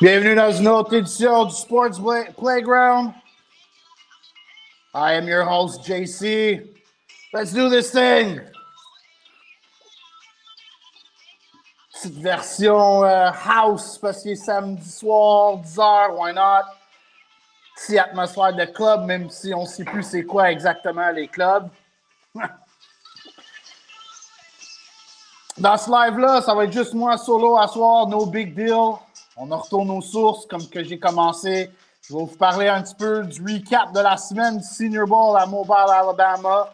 Bienvenue dans une autre édition du Sports Play- Playground. I am your host, JC. Let's do this thing. Petite version euh, house parce est samedi soir, 10h, why not? Petite atmosphère de club, même si on ne sait plus c'est quoi exactement les clubs. Dans ce live-là, ça va être juste moi solo à soir, no big deal. On en retourne aux sources comme que j'ai commencé. Je vais vous parler un petit peu du recap de la semaine du Senior Bowl à Mobile, Alabama.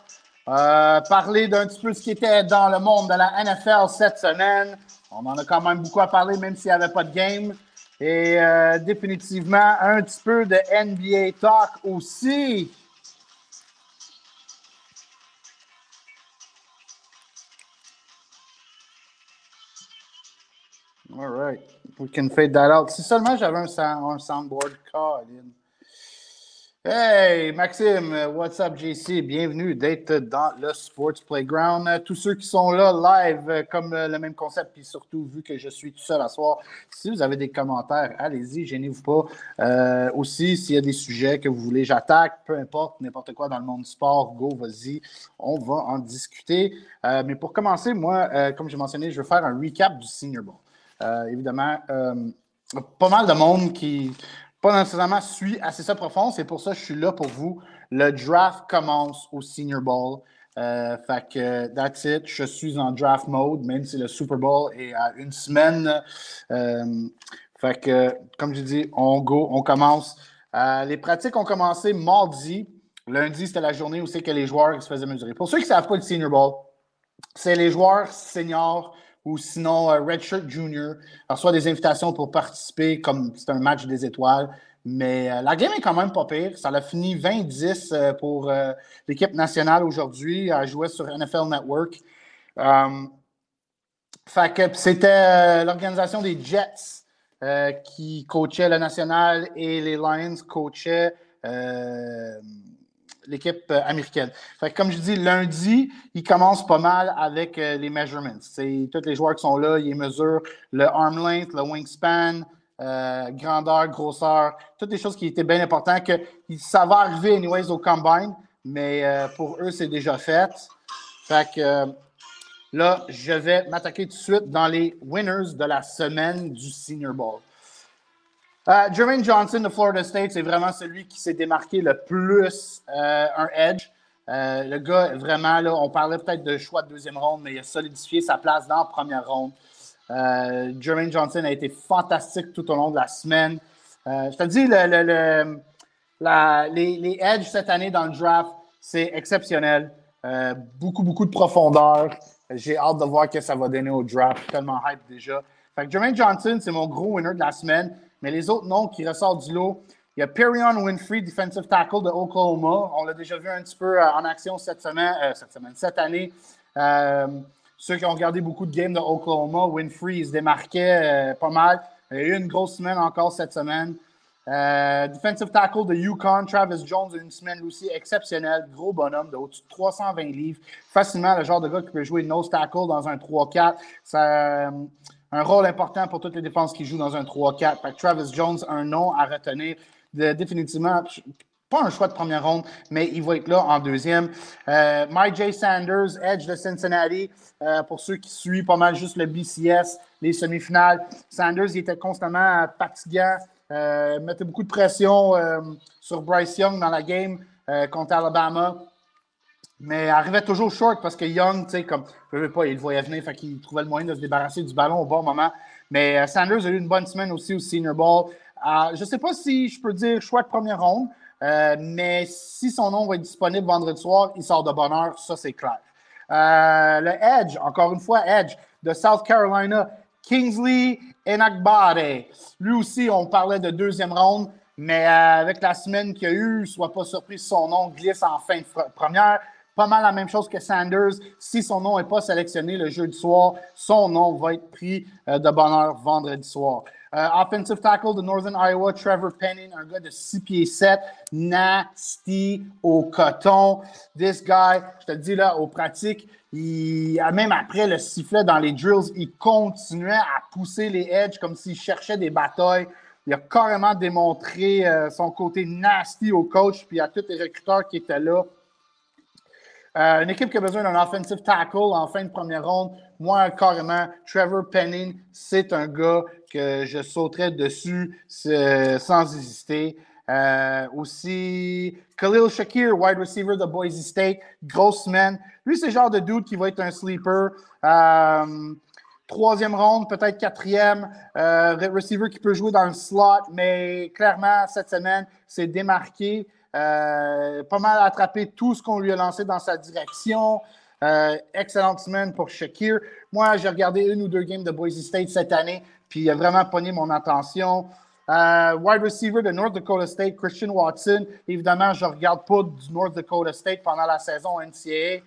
Euh, parler d'un petit peu ce qui était dans le monde de la NFL cette semaine. On en a quand même beaucoup à parler, même s'il n'y avait pas de game. Et euh, définitivement, un petit peu de NBA Talk aussi. All right. We can fade that out. Si seulement j'avais un, sound- un soundboard, Colin. Hey, Maxime, what's up, JC? Bienvenue d'être dans le Sports Playground. Tous ceux qui sont là live, euh, comme euh, le même concept, puis surtout vu que je suis tout seul à soir, si vous avez des commentaires, allez-y, gênez-vous pas. Euh, aussi, s'il y a des sujets que vous voulez, j'attaque, peu importe, n'importe quoi dans le monde du sport, go, vas-y, on va en discuter. Mais pour commencer, moi, comme j'ai mentionné, je veux faire un recap du Senior Bowl. Euh, évidemment, euh, pas mal de monde qui pas nécessairement suit assez ça profond. C'est pour ça que je suis là pour vous. Le draft commence au Senior Bowl. Euh, fait que that's it. Je suis en draft mode, même si le Super Bowl est à une semaine. Fait que, comme je dis, on go, on commence. Les pratiques ont commencé mardi. Lundi, c'était la journée où c'est que les joueurs se faisaient mesurer. Pour ceux qui ne savent pas le Senior Bowl, c'est les joueurs seniors ou sinon euh, Redshirt Junior reçoit des invitations pour participer comme c'est un match des étoiles. Mais euh, la game est quand même pas pire. Ça a fini 20-10 euh, pour l'équipe nationale aujourd'hui. Elle jouait sur NFL Network. C'était l'organisation des Jets qui coachait la nationale et les Lions coachaient l'équipe euh, américaine. Comme je dis, lundi, il commence pas mal avec euh, les measurements. C'est tous les joueurs qui sont là, ils mesurent le arm length, le wingspan, euh, grandeur, grosseur, toutes les choses qui étaient bien importantes que ça va arriver anyways au combine, mais pour eux, c'est déjà fait. Que là, je vais m'attaquer tout de suite dans les winners de la semaine du Senior Bowl. Euh, Jermaine Johnson de Florida State, c'est vraiment celui qui s'est démarqué le plus euh, un edge. Euh, le gars, vraiment, là, on parlait peut-être de choix de deuxième ronde, mais il a solidifié sa place dans la première ronde. Jermaine Johnson a été fantastique tout au long de la semaine. Je te dis, les, les edges cette année dans le draft, c'est exceptionnel. Beaucoup, beaucoup de profondeur. J'ai hâte de voir ce que ça va donner au draft. Tellement hype déjà. Fait que Jermaine Johnson, c'est mon gros winner de la semaine. Mais les autres noms qui ressortent du lot, il y a Perion Winfrey, defensive tackle de Oklahoma. On l'a déjà vu un petit peu euh, en action cette semaine, euh, cette semaine, cette année. Euh, ceux qui ont regardé beaucoup de games de Oklahoma, Winfrey, il se démarquait pas mal. Il y a eu une grosse semaine encore cette semaine. Defensive tackle de Yukon, Travis Jones, une semaine aussi exceptionnelle. Gros bonhomme de au-dessus de 320 livres. Facilement le genre de gars qui peut jouer nose tackle dans un 3-4. Ça, un rôle important pour toutes les défenses qui jouent dans un 3-4. Fait que Travis Jones, un nom à retenir. Définitivement, pas un choix de première ronde, mais il va être là en deuxième. Euh. Sanders, Edge de Cincinnati, euh, pour ceux qui suivent pas mal juste le BCS, les semi-finales. Sanders, il était constamment fatigant, euh, mettait beaucoup de pression euh, sur Bryce Young dans la game euh, contre Alabama. Mais arrivait toujours short parce que Young, tu sais, comme, je veux pas, il le voyait venir, fait qu'il trouvait le moyen de se débarrasser du ballon au bon moment. Mais euh, Sanders a eu une bonne semaine aussi au Senior Bowl. Euh, je sais pas si je peux dire choix de première ronde, euh, mais si son nom va être disponible vendredi soir, il sort de bonne heure, ça c'est clair. Euh, le Edge, encore une fois, Edge de South Carolina, Kingsley Enakbare. Lui aussi, on parlait de deuxième ronde, mais avec la semaine qu'il y a eu, sois pas surpris si son nom glisse en fin de première. Pas mal la même chose que Sanders. Si son nom n'est pas sélectionné le jeudi soir, son nom va être pris euh, de bonheur vendredi soir. Euh, offensive tackle de Northern Iowa, Trevor Penning, un gars de 6 pieds 7, nasty au coton. This guy, je te le dis là, aux pratiques, il, même après le sifflet dans les drills, il continuait à pousser les edges comme s'il cherchait des batailles. Il a carrément démontré euh, son côté nasty au coach puis à tous les recruteurs qui étaient là. Euh, une équipe qui a besoin d'un offensive tackle en fin de première ronde, moi, carrément, Trevor Penning, c'est un gars que je sauterais dessus sans hésiter. Euh, aussi, Khalil Shakir, wide receiver de Boise State, grosse semaine. Lui, c'est le genre de dude qui va être un sleeper. Euh, troisième ronde, peut-être quatrième. receiver qui peut jouer dans le slot, mais clairement, cette semaine, c'est démarqué. Euh, pas mal attrapé tout ce qu'on lui a lancé dans sa direction. Euh, excellente semaine pour Shakir. Moi, j'ai regardé une ou deux games de Boise State cette année, puis il a vraiment pogné mon attention. Euh, wide receiver de North Dakota State, Christian Watson. Évidemment, je ne regarde pas du North Dakota State pendant la saison NCAA.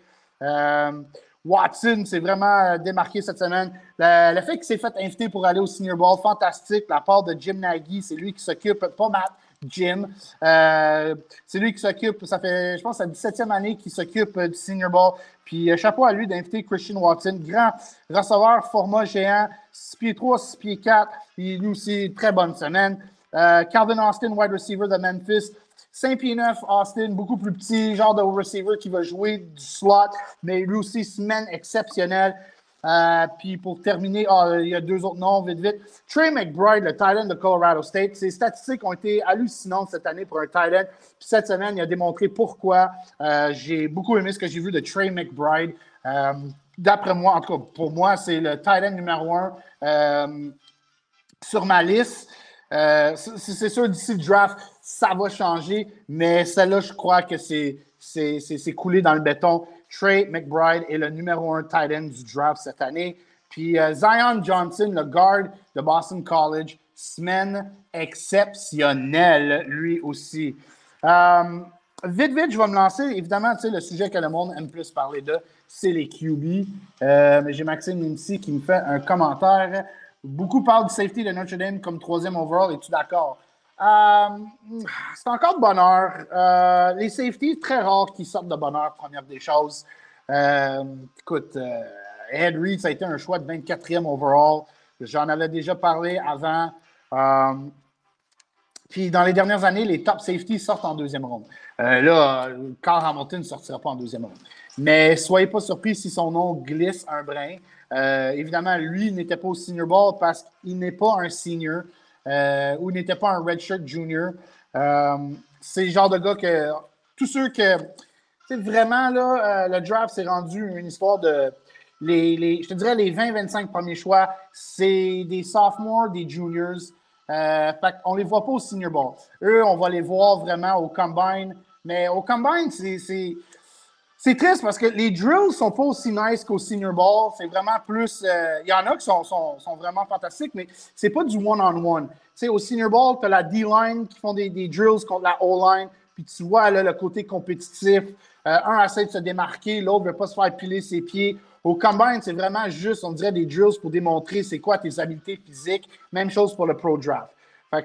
Watson s'est vraiment démarqué cette semaine. Le, fait qu'il s'est fait inviter pour aller au Senior Bowl, fantastique. La part de Jim Nagy, c'est lui qui s'occupe, pas Matt, Jim. Euh, c'est lui qui s'occupe, ça fait, je pense, la 17e année qu'il s'occupe euh, du Senior Bowl. Puis euh, chapeau à lui d'inviter Christian Watson, grand receveur, format géant, 6 pieds 3, 6 pieds 4. Il lui aussi, très bonne semaine. Calvin Austin, wide receiver de Memphis. 5 pieds 9, Austin, beaucoup plus petit, genre de receiver qui va jouer du slot, mais lui aussi, semaine exceptionnelle. Euh, puis pour terminer, ah, il y a deux autres noms, vite, vite. Trey McBride, le Thailand de Colorado State. Ses statistiques ont été hallucinantes cette année pour un Thailand. Puis cette semaine, il a démontré pourquoi. Euh, j'ai beaucoup aimé ce que j'ai vu de Trey McBride. Euh, d'après moi, en tout cas, pour moi, c'est le Thailand numéro un sur ma liste. c'est sûr, d'ici le draft, ça va changer, mais celle-là, je crois que c'est coulé dans le béton. Trey McBride est le numéro un tight end du draft cette année. Puis euh, Zion Johnson, le guard de Boston College, semaine exceptionnelle, lui aussi. Euh, vite, vite, je vais me lancer. Évidemment, le sujet que le monde aime plus parler de, c'est les QB. Euh, j'ai Maxime Nimsi qui me fait un commentaire. Beaucoup parlent du safety de Notre Dame comme troisième overall. Es-tu d'accord? Euh, c'est encore de bonheur. Euh, les safeties, très rares qui sortent de bonheur, première des choses. Euh, écoute, Ed Reed, ça a été un choix de 24e overall. J'en avais déjà parlé avant. puis dans les dernières années, les top safeties sortent en deuxième ronde. là, Carl Hamilton ne sortira pas en deuxième ronde. Mais soyez pas surpris si son nom glisse un brin. évidemment, lui n'était pas au senior ball parce qu'il n'est pas un senior. Euh, ou n'était pas un redshirt junior. Euh, c'est le genre de gars que tous ceux que. Vraiment, là, euh, le draft s'est rendu une histoire de. Les, je te dirais les 20-25 premiers choix, c'est des sophomores, des juniors. on ne les voit pas au senior ball. Eux, on va les voir vraiment au combine. Mais au combine, c'est c'est triste parce que les drills sont pas aussi nice qu'au senior ball. C'est vraiment plus. Euh, il y en a qui sont, sont, sont vraiment fantastiques, mais c'est pas du one-on-one. Au senior ball, tu as la D-line qui font des, des, drills contre la O-line, puis tu vois le côté compétitif. Euh, un essaie de se démarquer, l'autre ne veut pas se faire piler ses pieds. Au combine, c'est vraiment juste, on dirait, des drills pour démontrer c'est quoi tes habiletés physiques. Même chose pour le pro draft.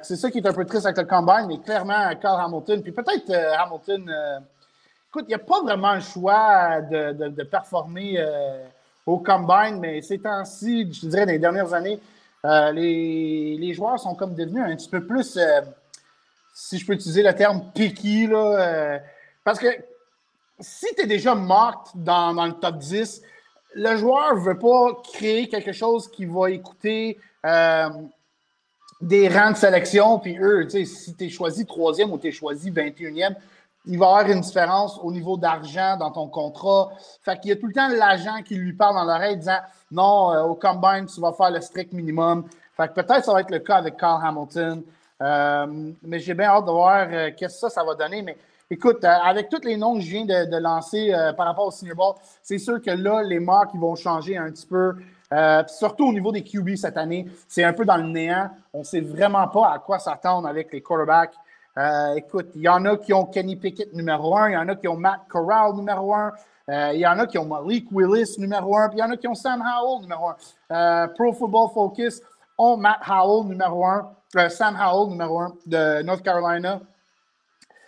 C'est ça qui est un peu triste avec le combine, mais clairement, Carl Hamilton, puis peut-être euh, Hamilton Écoute, il n'y a pas vraiment le choix de, performer euh, au combine, mais ces temps-ci, je dirais, dans les dernières années, euh, les, joueurs sont comme devenus un petit peu plus, euh, si je peux utiliser le terme picky, là, parce que si tu es déjà mort dans, le top 10, le joueur ne veut pas créer quelque chose qui va écouter des rangs de sélection, puis eux, si tu es choisi troisième ou tu es choisi 21e, il va y avoir une différence au niveau d'argent dans ton contrat. Fait qu'il y a tout le temps l'agent qui lui parle dans l'oreille disant non, euh, au combine, tu vas faire le strict minimum. Fait que peut-être ça va être le cas avec Carl Hamilton. Euh, mais j'ai bien hâte de voir euh, qu'est-ce que ça, va donner. Mais écoute, avec tous les noms que je viens de, lancer par rapport au Senior Bowl, c'est sûr que là, les marques vont changer un petit peu. surtout au niveau des QB cette année, c'est un peu dans le néant. On ne sait vraiment pas à quoi s'attendre avec les quarterbacks. Euh, écoute, il y en a qui ont Kenny Pickett numéro un, il y en a qui ont Matt Corral numéro un, euh, il y en a qui ont Malik Willis numéro un, puis il y en a qui ont Sam Howell numéro un. Euh, Pro Football Focus ont Matt Howell numéro un, Sam Howell numéro un de North Carolina.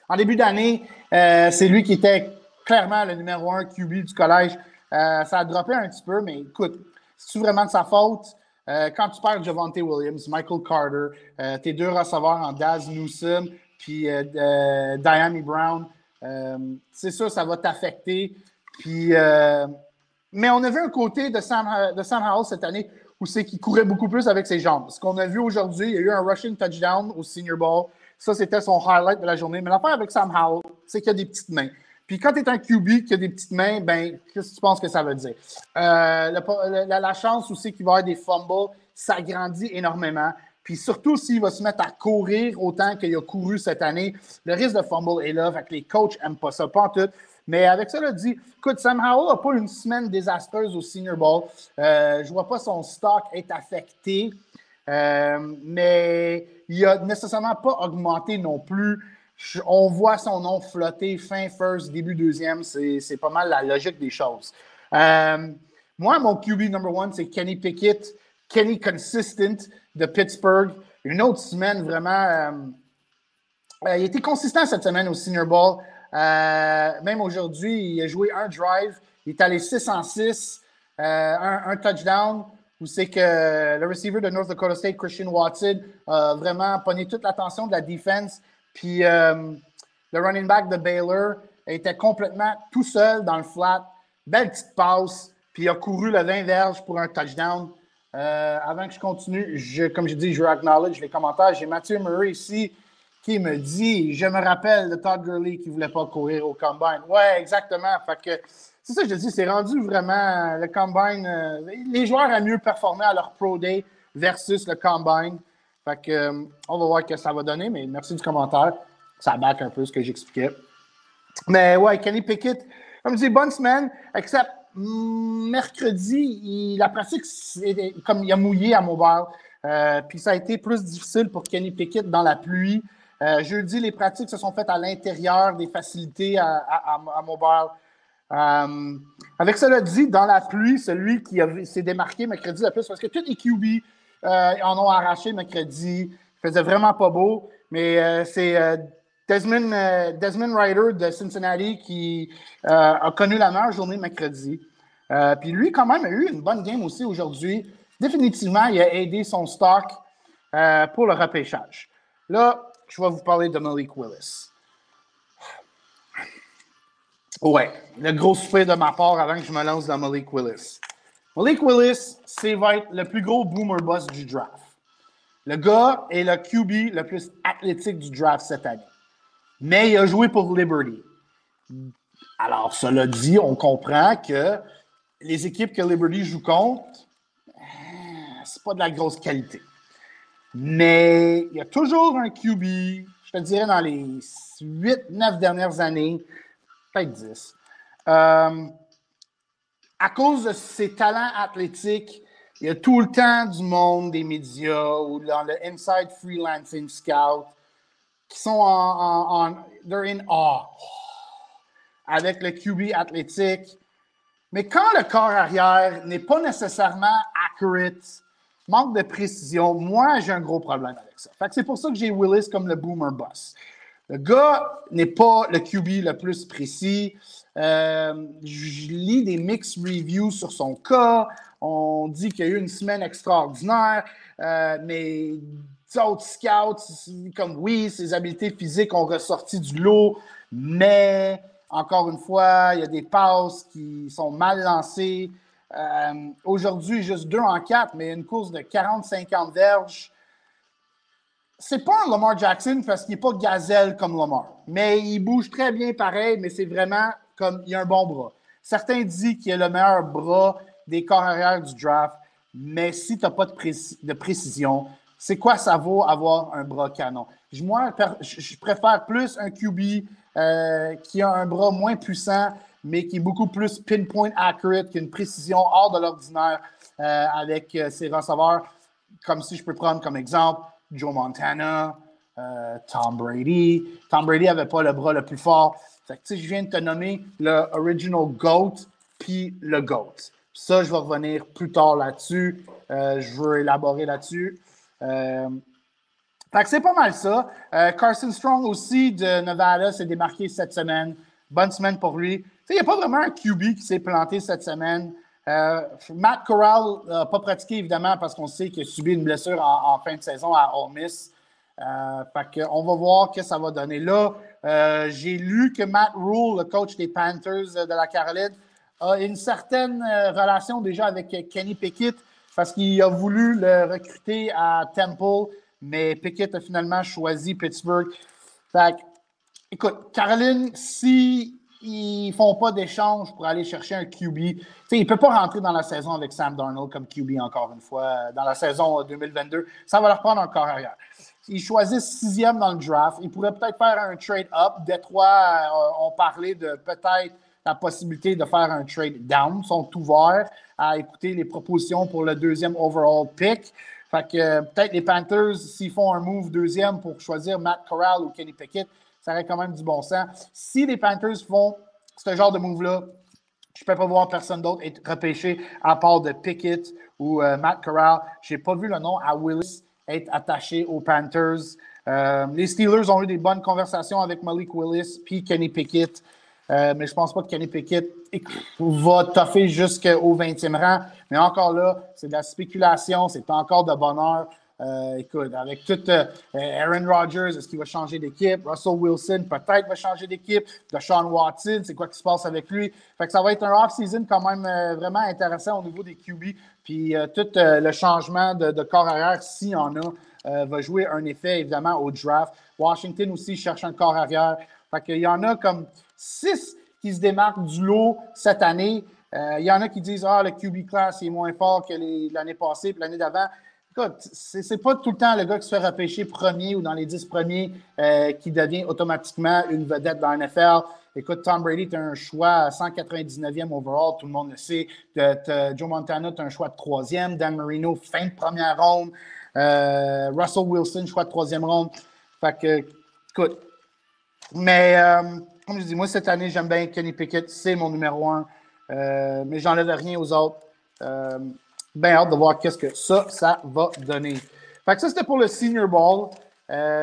En début d'année, c'est lui qui était clairement le numéro un QB du collège. ça a droppé un petit peu, mais écoute, c'est vraiment de sa faute? quand tu perds Javante Williams, Michael Carter, tes deux receveurs en Daz Newsom, puis euh, euh, Brown. Euh, c'est ça, ça va t'affecter. Puis, mais on a vu un côté de Sam, de Sam Howell cette année où c'est qu'il courait beaucoup plus avec ses jambes. Ce qu'on a vu aujourd'hui, il y a eu un rushing touchdown au Senior Bowl. Ça, c'était son highlight de la journée. Mais l'affaire avec Sam Howell, c'est qu'il a des petites mains. Puis quand tu es un QB qui a des petites mains, ben, qu'est-ce que tu penses que ça veut dire? la, la, chance aussi qu'il va y avoir des fumbles s'agrandit énormément. Puis surtout, s'il va se mettre à courir autant qu'il a couru cette année, le risque de fumble est là. Fait que les coachs n'aiment pas ça, pas en tout. Mais avec ça, là, dit, écoute, Sam Howell n'a pas une semaine désastreuse au Senior Bowl. Euh, je ne vois pas son stock être affecté. Euh, mais il n'a nécessairement pas augmenté non plus. On voit son nom flotter fin first, début deuxième. C'est pas mal la logique des choses. Euh, moi, mon QB number one, c'est Kenny Pickett. Kenny Consistent de Pittsburgh. Une autre semaine vraiment. Euh, euh, il était consistant cette semaine au Senior Bowl. Euh, même aujourd'hui, il a joué un drive. Il est allé 6 en 6, un, touchdown. Où c'est que le receiver de North Dakota State, Christian Watson, a vraiment pogné toute l'attention de la défense. Puis le running back de Baylor était complètement tout seul dans le flat. Belle petite passe. Puis il a couru le 20 verges pour un touchdown. Euh, avant que je continue, je, comme je dis, je acknowledge les commentaires. J'ai Mathieu Murray ici qui me dit Je me rappelle de Todd Gurley qui ne voulait pas courir au combine. Ouais, exactement. Fait que c'est ça que je dis, c'est rendu vraiment le combine. Euh, les joueurs ont mieux performé à leur Pro Day versus le combine. Fait que, euh, on va voir ce que ça va donner, mais merci du commentaire. Ça back un peu ce que j'expliquais. Mais ouais, Kenny Pickett, comme je dis, bonne semaine, except mercredi, la pratique, comme il a mouillé à Mobile, euh, puis ça a été plus difficile pour Kenny Pickett dans la pluie. Euh, jeudi, les pratiques se sont faites à l'intérieur des facilités à, Mobile. Euh, avec cela dit, dans la pluie, celui qui s'est démarqué mercredi le plus, parce que tous les QB en ont arraché mercredi, il faisait vraiment pas beau, mais c'est Desmond, euh, Desmond Ryder de Cincinnati qui euh, a connu la meilleure journée mercredi. Euh, puis lui, quand même, a eu une bonne game aussi aujourd'hui. Définitivement, il a aidé son stock pour le repêchage. Là, je vais vous parler de Malik Willis. Ouais, le gros souffle de ma part avant que je me lance dans Malik Willis. Malik Willis, c'est va être le plus gros boomer boss du draft. Le gars est le QB le plus athlétique du draft cette année mais il a joué pour Liberty. Alors, cela dit, on comprend que les équipes que Liberty joue contre, euh, c'est pas de la grosse qualité. Mais il y a toujours un QB, je te dirais dans les 8-9 dernières années, peut-être 10. Euh, à cause de ses talents athlétiques, il y a tout le temps du monde des médias ou dans le Inside Freelancing Scout qui sont en, they're in awe avec le QB athlétique. Mais quand le corps arrière n'est pas nécessairement accurate, manque de précision, moi, j'ai un gros problème avec ça. c'est pour ça que j'ai Willis comme le boomer boss. Le gars n'est pas le QB le plus précis. Euh, je lis des mixed reviews sur son cas. On dit qu'il y a eu une semaine extraordinaire, euh, mais autres scouts, comme oui, ses habiletés physiques ont ressorti du lot, mais encore une fois, il y a des passes qui sont mal lancées. Euh, aujourd'hui, juste 2 en 4, mais une course de 40-50 verges. C'est pas un Lamar Jackson parce qu'il n'est pas gazelle comme Lamar, mais il bouge très bien pareil, mais c'est vraiment comme il a un bon bras. Certains disent qu'il a le meilleur bras des corps arrière du draft, mais si tu n'as pas de précision, c'est quoi ça vaut avoir un bras canon? Moi, je préfère plus un QB euh, qui a un bras moins puissant, mais qui est beaucoup plus pinpoint accurate, qui a une précision hors de l'ordinaire euh, avec euh, ses receveurs, comme si je peux prendre comme exemple Joe Montana, Tom Brady. Tom Brady n'avait pas le bras le plus fort. Fait que, je viens de te nommer le original GOAT puis le GOAT. Ça, je vais revenir plus tard là-dessus. Je veux élaborer là-dessus. Euh, fait que c'est pas mal ça. Carson Strong aussi de Nevada s'est démarqué cette semaine. Bonne semaine pour lui. Il n'y a pas vraiment un QB qui s'est planté cette semaine. Matt Corral n'a pas pratiqué, évidemment, parce qu'on sait qu'il a subi une blessure en, fin de saison à Ole Miss. Euh, on va voir ce que ça va donner. Là, euh, j'ai lu que Matt Rule, le coach des Panthers de la Caroline, a une certaine euh, relation déjà avec Kenny Pickett parce qu'il a voulu le recruter à Temple, mais Pickett a finalement choisi Pittsburgh. Fait écoute, Caroline, si ils font pas d'échange pour aller chercher un QB. il ne peut pas rentrer dans la saison avec Sam Darnold comme QB encore une fois, dans la saison 2022. Ça va leur prendre encore arrière. Ils choisissent sixième dans le draft. Ils pourraient peut-être faire un trade-up. Détroit euh, ont parlé de peut-être la possibilité de faire un trade-down. Ils sont ouverts à écouter les propositions pour le deuxième overall pick. Euh, peut-être les Panthers, s'ils font un move deuxième pour choisir Matt Corral ou Kenny Pickett, ça aurait quand même du bon sens. Si les Panthers font ce genre de move-là, je ne peux pas voir personne d'autre être repêché à part de Pickett ou euh, Matt Corral. Je n'ai pas vu le nom à Willis être attaché aux Panthers. Euh, les Steelers ont eu des bonnes conversations avec Malik Willis puis Kenny Pickett. Euh, mais je pense pas que Kenny Pickett va toffer jusqu'au 20e rang. Mais encore là, c'est de la spéculation, c'est encore de bonheur. Euh, écoute, avec tout Aaron Rodgers, est-ce qu'il va changer d'équipe? Russell Wilson peut-être va changer d'équipe. Deshaun Watson, c'est quoi qui se passe avec lui? Fait que ça va être un off-season quand même vraiment intéressant au niveau des QB. Puis euh, tout euh, le changement de, corps arrière, s'il y en a, euh, va jouer un effet évidemment au draft. Washington aussi cherche un corps arrière. Fait qu'il y en a comme six qui se démarquent du lot cette année. il y en a qui disent Ah, le QB class est moins fort que l'année passée et l'année d'avant. Écoute, c'est pas tout le temps le gars qui se fait repêcher premier ou dans les dix premiers qui devient automatiquement une vedette dans la NFL. Écoute, Tom Brady, tu as un choix 199e overall, tout le monde le sait. Joe Montana, tu as un choix de troisième. Dan Marino, fin de première ronde. Euh, Russell Wilson, choix de troisième ronde. Fait que, écoute. Mais, euh, comme je dis, moi, cette année, j'aime bien Kenny Pickett. C'est mon numéro un. Euh, mais j'enlève rien aux autres. bien hâte de voir qu'est-ce que ça, ça va donner. Fait que ça, c'était pour le Senior Ball.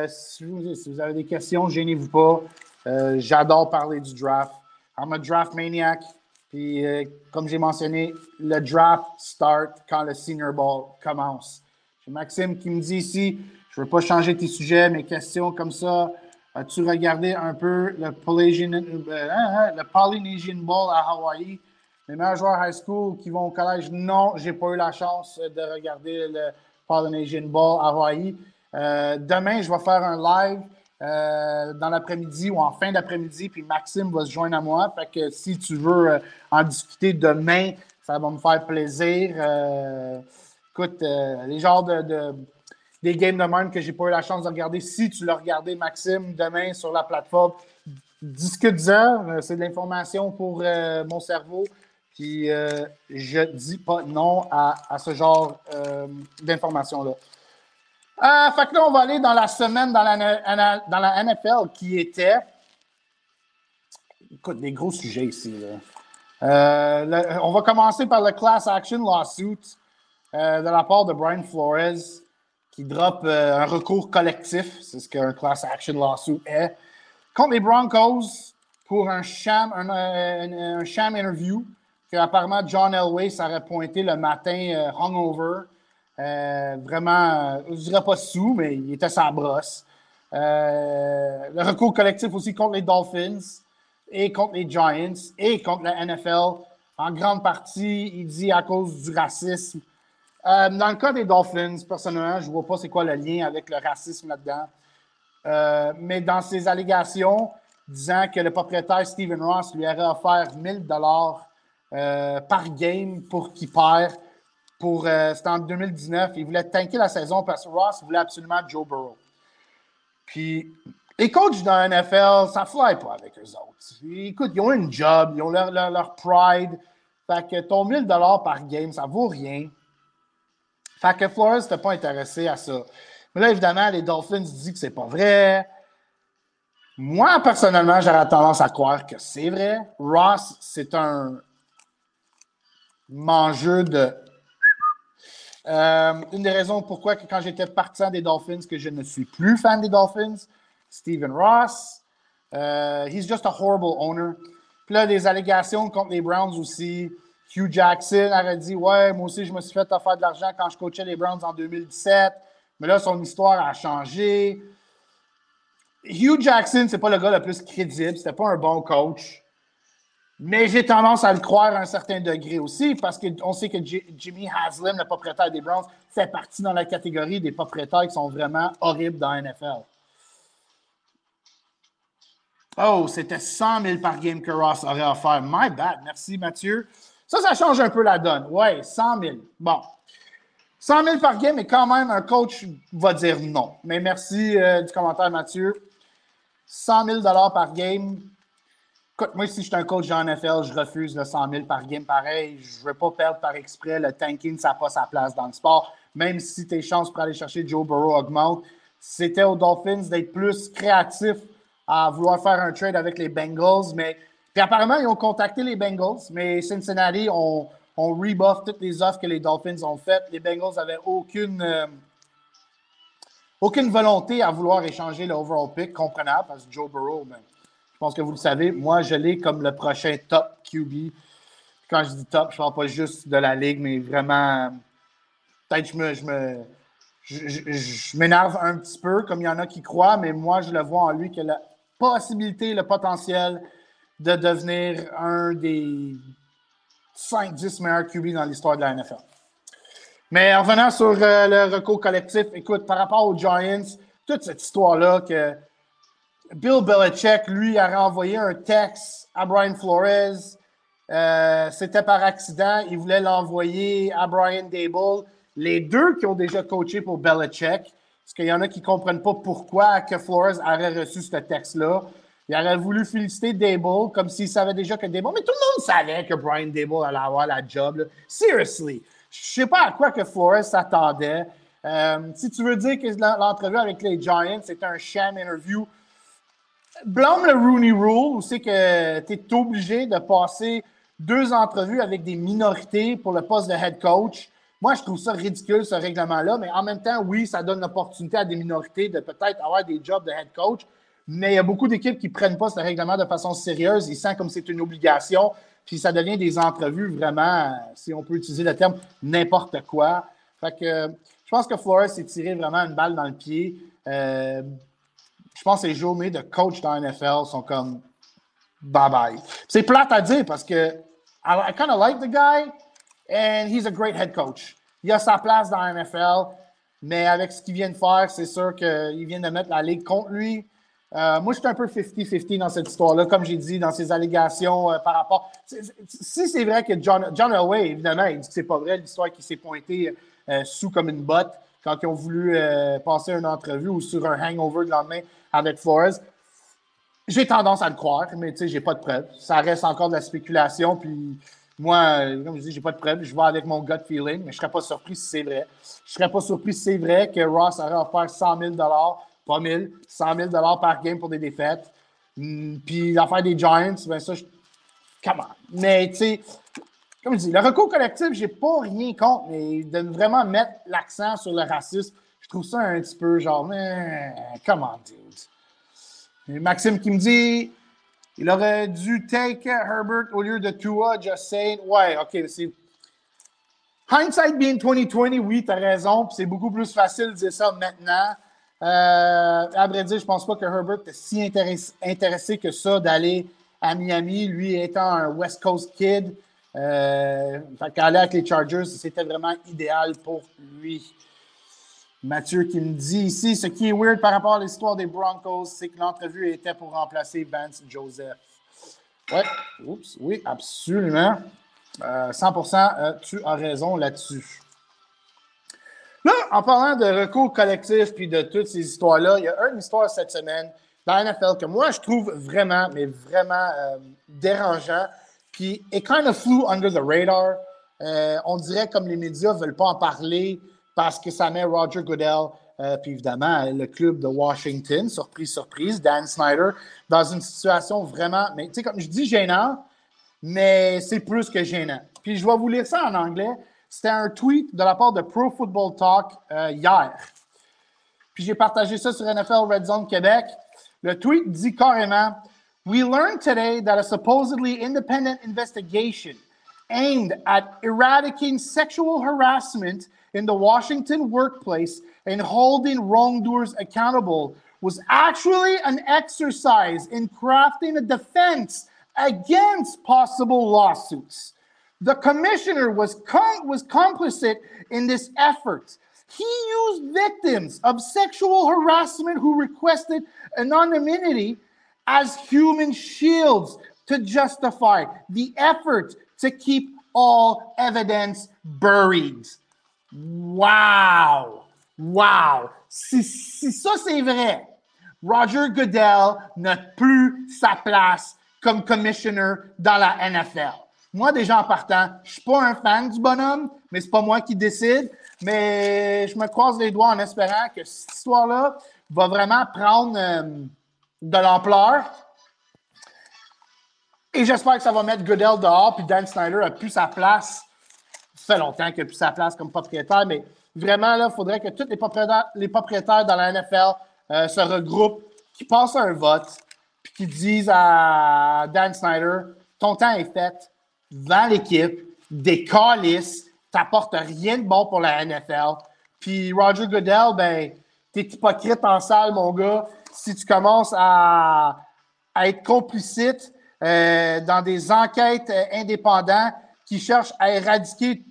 si, vous, avez des questions, gênez-vous pas. Euh, j'adore parler du draft. I'm a draft maniac. Puis, euh, comme j'ai mentionné, le draft start quand le Senior Ball commence. J'ai Maxime qui me dit ici, je ne veux pas changer tes sujets, mes questions comme ça. As-tu regardé un peu le, Polynesian, euh, hein, hein, le Polynesian Ball à Hawaii? Les meilleurs joueurs high school qui vont au collège, non, j'ai pas eu la chance de regarder le Polynesian Ball à Hawaii. demain, je vais faire un live euh, dans l'après-midi ou en fin d'après-midi, puis Maxime va se joindre à moi. Fait que si tu veux euh, en discuter demain, ça va me faire plaisir. Euh, écoute, les genres de, des games de même que j'ai pas eu la chance de regarder, si tu l'as regardé, Maxime, demain sur la plateforme, discute-en. C'est de l'information pour mon cerveau. Puis je dis pas non à, à ce genre d'informations-là. Euh, fait que là, on va aller dans la semaine dans la, dans la NFL qui était. Écoute, des gros sujets ici. Euh, on va commencer par le class action lawsuit euh, de la part de Brian Flores qui drop euh, un recours collectif, c'est ce qu'un class action lawsuit est, contre les Broncos pour un sham, un, un, sham interview que apparemment John Elway s'aurait pointé le matin hungover euh, vraiment, je ne dirais pas sous, mais il était sans brosse. Euh, le recours collectif aussi contre les Dolphins et contre les Giants et contre la NFL. En grande partie, il dit à cause du racisme. Euh, dans le cas des Dolphins, personnellement, je ne vois pas c'est quoi le lien avec le racisme là-dedans. mais dans ses allégations, disant que le propriétaire Stephen Ross lui aurait offert 1000 dollars par game pour qu'il perd pour, euh, c'était en 2019. Il voulait tanker la saison parce que Ross voulait absolument Joe Burrow. Puis, les coachs dans la NFL, ça ne fly pas avec eux autres. Écoute, ils ont une job, ils ont leur, leur, pride. Fait que ton 1000 par game, ça vaut rien. Fait que Flores n'était pas intéressé à ça. Mais là, évidemment, les Dolphins disent que c'est pas vrai. Moi, personnellement, j'aurais tendance à croire que c'est vrai. Ross, c'est un mangeur de. Euh, une des raisons pourquoi, quand j'étais partisan des Dolphins, que je ne suis plus fan des Dolphins, Stephen Ross. Uh, he's just a horrible owner. Puis là, des allégations contre les Browns aussi. Hugh Jackson aurait dit Ouais, moi aussi, je me suis fait faire de l'argent quand je coachais les Browns en 2017. Mais là, son histoire a changé. Hugh Jackson, c'est pas le gars le plus crédible. C'était pas un bon coach. Mais j'ai tendance à le croire à un certain degré aussi, parce qu'on sait que Jimmy Haslam, le propriétaire des Browns, fait partie dans la catégorie des propriétaires qui sont vraiment horribles dans la NFL. Oh, c'était 100 000 par game que Ross aurait offert. My bad. Merci, Mathieu. Ça, ça change un peu la donne. Ouais, 100 000. Bon. 100 000 par game, mais quand même, un coach va dire non. Mais merci euh, du commentaire, Mathieu. 100 000 par game. Écoute, moi, si je suis un coach dans NFL, je refuse le 100 000 par game pareil. Je ne veux pas perdre par exprès. Le tanking, ça n'a pas sa place dans le sport. Même si tes chances pour aller chercher Joe Burrow augmentent, c'était aux Dolphins d'être plus créatifs à vouloir faire un trade avec les Bengals. Mais puis apparemment, ils ont contacté les Bengals, mais Cincinnati ont, ont rebuff toutes les offres que les Dolphins ont faites. Les Bengals n'avaient aucune, euh, aucune volonté à vouloir échanger le overall pick, comprenable, parce que Joe Burrow, ben, je pense que vous le savez, moi, je l'ai comme le prochain top QB. Quand je dis top, je ne parle pas juste de la ligue, mais vraiment, peut-être je me, je me je, m'énerve un petit peu, comme il y en a qui croient, mais moi, je le vois en lui que la, possibilité, le potentiel de devenir un des 5-10 meilleurs QB dans l'histoire de la NFL. Mais en revenant sur euh, le recours collectif, écoute, par rapport aux Giants, toute cette histoire-là que Bill Belichick, lui, a renvoyé un texte à Brian Flores. Euh, c'était par accident. Il voulait l'envoyer à Brian Dable. Les deux qui ont déjà coaché pour Belichick. Parce qu'il y en a qui ne comprennent pas pourquoi que Flores aurait reçu ce texte-là. Il aurait voulu féliciter Dable comme s'il savait déjà que Dable. Mais tout le monde savait que Brian Dable allait avoir la job. Seriously. Je ne sais pas à quoi que Flores s'attendait. Euh, si tu veux dire que l'entrevue avec les Giants, c'est un sham interview, blâme le Rooney Rule, où c'est que tu es obligé de passer deux entrevues avec des minorités pour le poste de head coach. Moi, je trouve ça ridicule, ce règlement-là, mais en même temps, oui, ça donne l'opportunité à des minorités de peut-être avoir des jobs de head coach, mais il y a beaucoup d'équipes qui ne prennent pas ce règlement de façon sérieuse. Ils sentent comme c'est une obligation, puis ça devient des entrevues vraiment, si on peut utiliser le terme, n'importe quoi. Fait que je pense que Flores s'est tiré vraiment une balle dans le pied. Euh, je pense que les journées de coach dans la NFL sont comme bye bye. C'est plate à dire parce que I, I kind of like the guy, and he's a great head coach. Il a sa place dans la NFL, mais avec ce qu'il vient de faire, c'est sûr qu'il vient de mettre la ligue contre lui. Euh, moi, je suis un peu 50-50 dans cette histoire-là, comme j'ai dit, dans ces allégations euh, par rapport. Si c'est vrai que John, John Elway, évidemment, il dit que c'est pas vrai, l'histoire qui s'est pointée euh, sous comme une botte quand ils ont voulu passer une entrevue ou sur un hangover le lendemain avec Flores. J'ai tendance à le croire, mais tu sais, j'ai pas de preuves. Ça reste encore de la spéculation, puis moi, comme je dis, j'ai pas de preuves. Je vais avec mon gut feeling, mais je serais pas surpris si c'est vrai. Je serais pas surpris si c'est vrai que Ross aurait offert 100 000 pas 1000, 100 000 par game pour des défaites. Hmm, puis l'affaire des Giants, ben ça, je... comment? Mais tu sais, comme je dis, le recours collectif, j'ai pas rien contre, mais de vraiment mettre l'accent sur le racisme, je trouve ça un petit peu genre, mais comment, dude? Maxime qui me dit, il aurait dû take Herbert au lieu de Tua, just saying. Ouais, OK, c'est. Hindsight being 2020, oui, tu as raison. c'est beaucoup plus facile de dire ça maintenant. Euh, à vrai dire, je pense pas que Herbert est si intéressé, que ça d'aller à Miami, lui étant un West Coast kid. Euh, aller avec les Chargers, c'était vraiment idéal pour lui. Mathieu qui me dit ici, ce qui est weird par rapport à l'histoire des Broncos, c'est que l'entrevue était pour remplacer Vance Joseph. Ouais, oups, oui, absolument. 100%, euh, euh, tu as raison là-dessus. Là, en parlant de recours collectif puis de toutes ces histoires-là, il y a une histoire cette semaine dans la NFL que moi, je trouve vraiment, mais vraiment euh, dérangeant. Puis, it kind of flew under the radar. on dirait comme les médias ne veulent pas en parler parce que ça met Roger Goodell Euh, puis évidemment, le club de Washington, surprise, surprise, Dan Snyder, dans une situation vraiment, mais tu sais, comme je dis gênant, mais c'est plus que gênant. Puis je vais vous lire ça en anglais. C'était un tweet de la part de Pro Football Talk euh, hier. Puis j'ai partagé ça sur NFL Red Zone Québec. Le tweet dit carrément We learned today that a supposedly independent investigation aimed at eradicating sexual harassment in the Washington workplace and holding wrongdoers accountable was actually an exercise in crafting a defense against possible lawsuits. The commissioner was, com- was complicit in this effort. He used victims of sexual harassment who requested anonymity as human shields to justify the effort to keep all evidence buried. Wow! Wow! Si, si ça c'est vrai, Roger Goodell n'a plus sa place comme commissioner dans la NFL. Moi, déjà en partant, je suis pas un fan du bonhomme, mais c'est pas moi qui décide. Mais je me croise les doigts en espérant que cette histoire-là va vraiment prendre euh, de l'ampleur. Et j'espère que ça va mettre Goodell dehors, puis Dan Snyder a plus sa place. Ça fait longtemps qu'il n'a plus sa place comme propriétaire, mais vraiment, il faudrait que tous les propriétaires, les propriétaires dans la NFL euh, se regroupent, qui passent un vote, puis qui disent à Dan Snyder ton temps est fait, vends l'équipe, des calices, t'apportes rien de bon pour la NFL. Puis Roger Goodell, ben, t'es hypocrite en salle, mon gars, si tu commences à, être complicite euh, dans des enquêtes euh, indépendantes qui cherchent à éradiquer.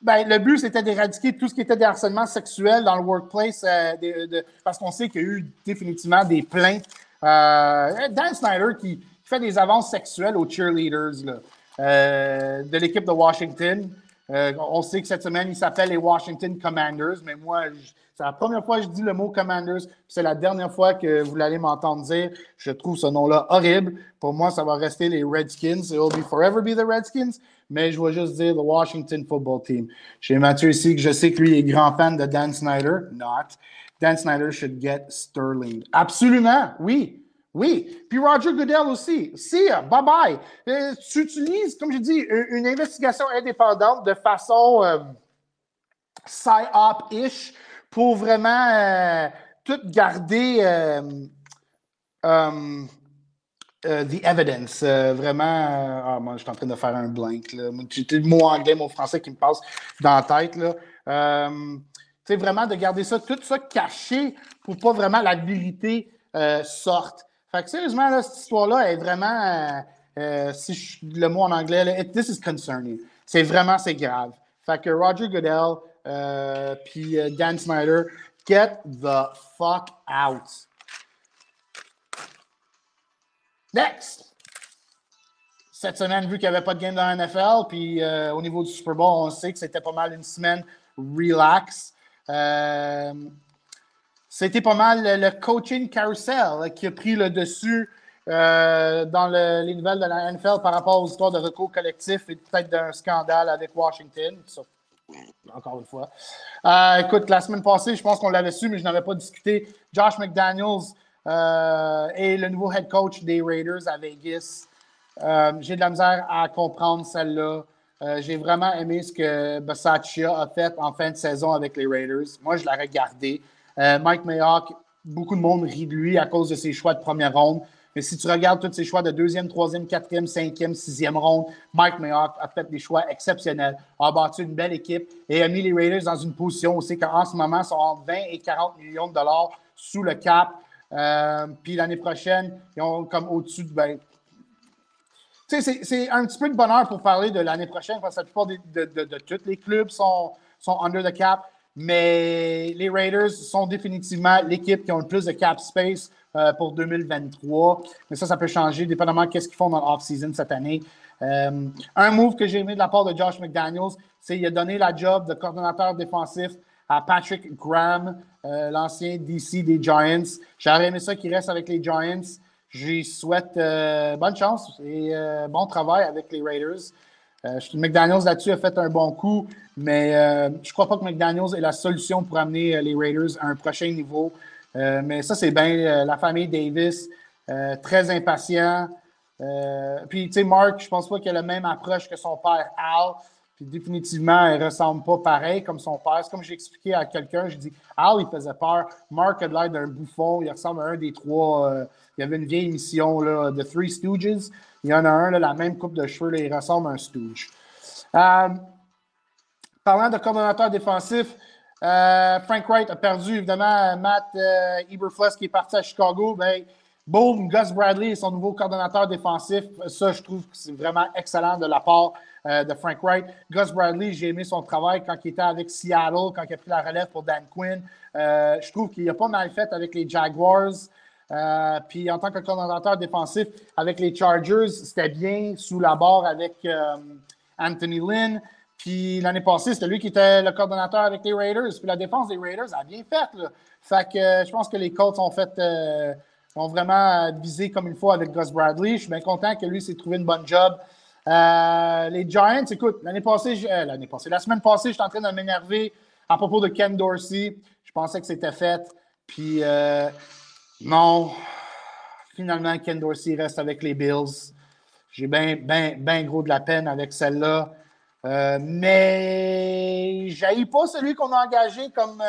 Ben, le but, c'était d'éradiquer tout ce qui était des harcèlements sexuels dans le workplace, euh, parce qu'on sait qu'il y a eu définitivement des plaintes. Dan Snyder qui, fait des avances sexuelles aux cheerleaders là, de l'équipe de Washington. on sait que cette semaine, il s'appelle les Washington Commanders, mais moi, c'est la première fois que je dis le mot Commanders, c'est la dernière fois que vous allez m'entendre dire. Je trouve ce nom-là horrible. Pour moi, ça va rester les Redskins. It will be forever be the Redskins. Mais je vais juste dire the Washington Football Team. J'ai Mathieu ici, que je sais que lui est grand fan de Dan Snyder. Not. Dan Snyder should get Sterling. Absolument, oui. Oui. Puis Roger Goodell aussi. Ya. Bye bye. Euh, tu utilises, comme je dis, une, investigation indépendante de façon euh, psy-op-ish pour vraiment euh, tout garder euh, the evidence. Vraiment, ah, moi, je suis en train de faire un blank. J'ai le mot anglais, mot français qui me passe dans la tête. Là. vraiment de garder ça, tout ça caché pour pas vraiment la vérité sorte. Fait que sérieusement, cette histoire-là est vraiment, si je, le mot en anglais, this is concerning. C'est vraiment, c'est grave. Fait que Roger Goodell, euh, puis euh, Dan Snyder, get the fuck out. Next! Cette semaine, vu qu'il n'y avait pas de game dans la NFL, puis euh, au niveau du Super Bowl, on sait que c'était pas mal une semaine relax. C'était pas mal le, coaching carousel qui a pris le dessus dans les nouvelles de la NFL par rapport aux histoires de recours collectif et peut-être d'un scandale avec Washington encore une fois. Euh, écoute, la semaine passée, je pense qu'on l'avait su, mais je n'avais pas discuté. Josh McDaniels euh, est le nouveau head coach des Raiders à Vegas. Euh, j'ai de la misère à comprendre celle-là. j'ai vraiment aimé ce que Bassaccia a fait en fin de saison avec les Raiders. Moi, je l'ai regardé. Mike Mayock, beaucoup de monde rit de lui à cause de ses choix de première ronde. Mais si tu regardes tous ses choix de deuxième, troisième, quatrième, cinquième, sixième ronde, Mike Mayock a fait des choix exceptionnels, a battu une belle équipe et a mis les Raiders dans une position aussi qu'en ce moment, ils sont entre 20 et 40 millions de dollars sous le cap. Euh, puis l'année prochaine, ils ont comme au-dessus de. Ben, c'est un petit peu de bonheur pour parler de l'année prochaine parce que la plupart de, de, de, tous les clubs sont, sont under the cap. Mais les Raiders sont définitivement l'équipe qui a le plus de cap space euh, pour 2023. Mais ça, ça peut changer dépendamment de ce qu'ils font dans l'off-season cette année. Euh, un move que j'ai aimé de la part de Josh McDaniels, c'est qu'il a donné la job de coordonnateur défensif à Patrick Graham, euh, l'ancien DC des Giants. J'aurais aimé ça qu'il reste avec les Giants. J'y souhaite bonne chance et bon travail avec les Raiders. McDaniels là-dessus a fait un bon coup, mais je ne crois pas que McDaniels est la solution pour amener les Raiders à un prochain niveau. mais ça, c'est bien la famille Davis, très impatient. puis, tu sais, Mark, je pense pas qu'il a la même approche que son père Al définitivement, il ne ressemble pas pareil comme son père. C'est comme j'ai expliqué à quelqu'un, je dis Ah, il faisait peur. Mark a l'air d'un bouffon. Il ressemble à un des trois. Euh, il y avait une vieille émission, là, The Three Stooges. Il y en a un, la même coupe de cheveux, il ressemble à un Stooge. Euh, parlant de coordonnateur défensif, euh, Frank Wright a perdu, évidemment, Matt Eberflus qui est parti à Chicago. Ben, boom, Gus Bradley est son nouveau coordonnateur défensif. Ça, je trouve que c'est vraiment excellent de la part euh, de Frank Wright. Gus Bradley, j'ai aimé son travail quand il était avec Seattle, quand il a pris la relève pour Dan Quinn. Euh, je trouve qu'il a pas mal fait avec les Jaguars. Euh, puis en tant que coordonnateur défensif avec les Chargers, c'était bien sous la barre avec Anthony Lynn. Puis l'année passée, c'était lui qui était le coordonnateur avec les Raiders. Puis la défense des Raiders a bien fait. Fait que je pense que les Colts ont fait ont vraiment visé comme il faut avec Gus Bradley. Je suis bien content que lui s'est trouvé une bonne job euh, les Giants, écoute, l'année passée, euh, l'année passée, la semaine passée, j'étais en train de m'énerver à propos de Ken Dorsey. Je pensais que c'était fait. Puis euh, non, finalement, Ken Dorsey reste avec les Bills. J'ai bien gros de la peine avec celle-là. mais je pas celui qu'on a engagé comme,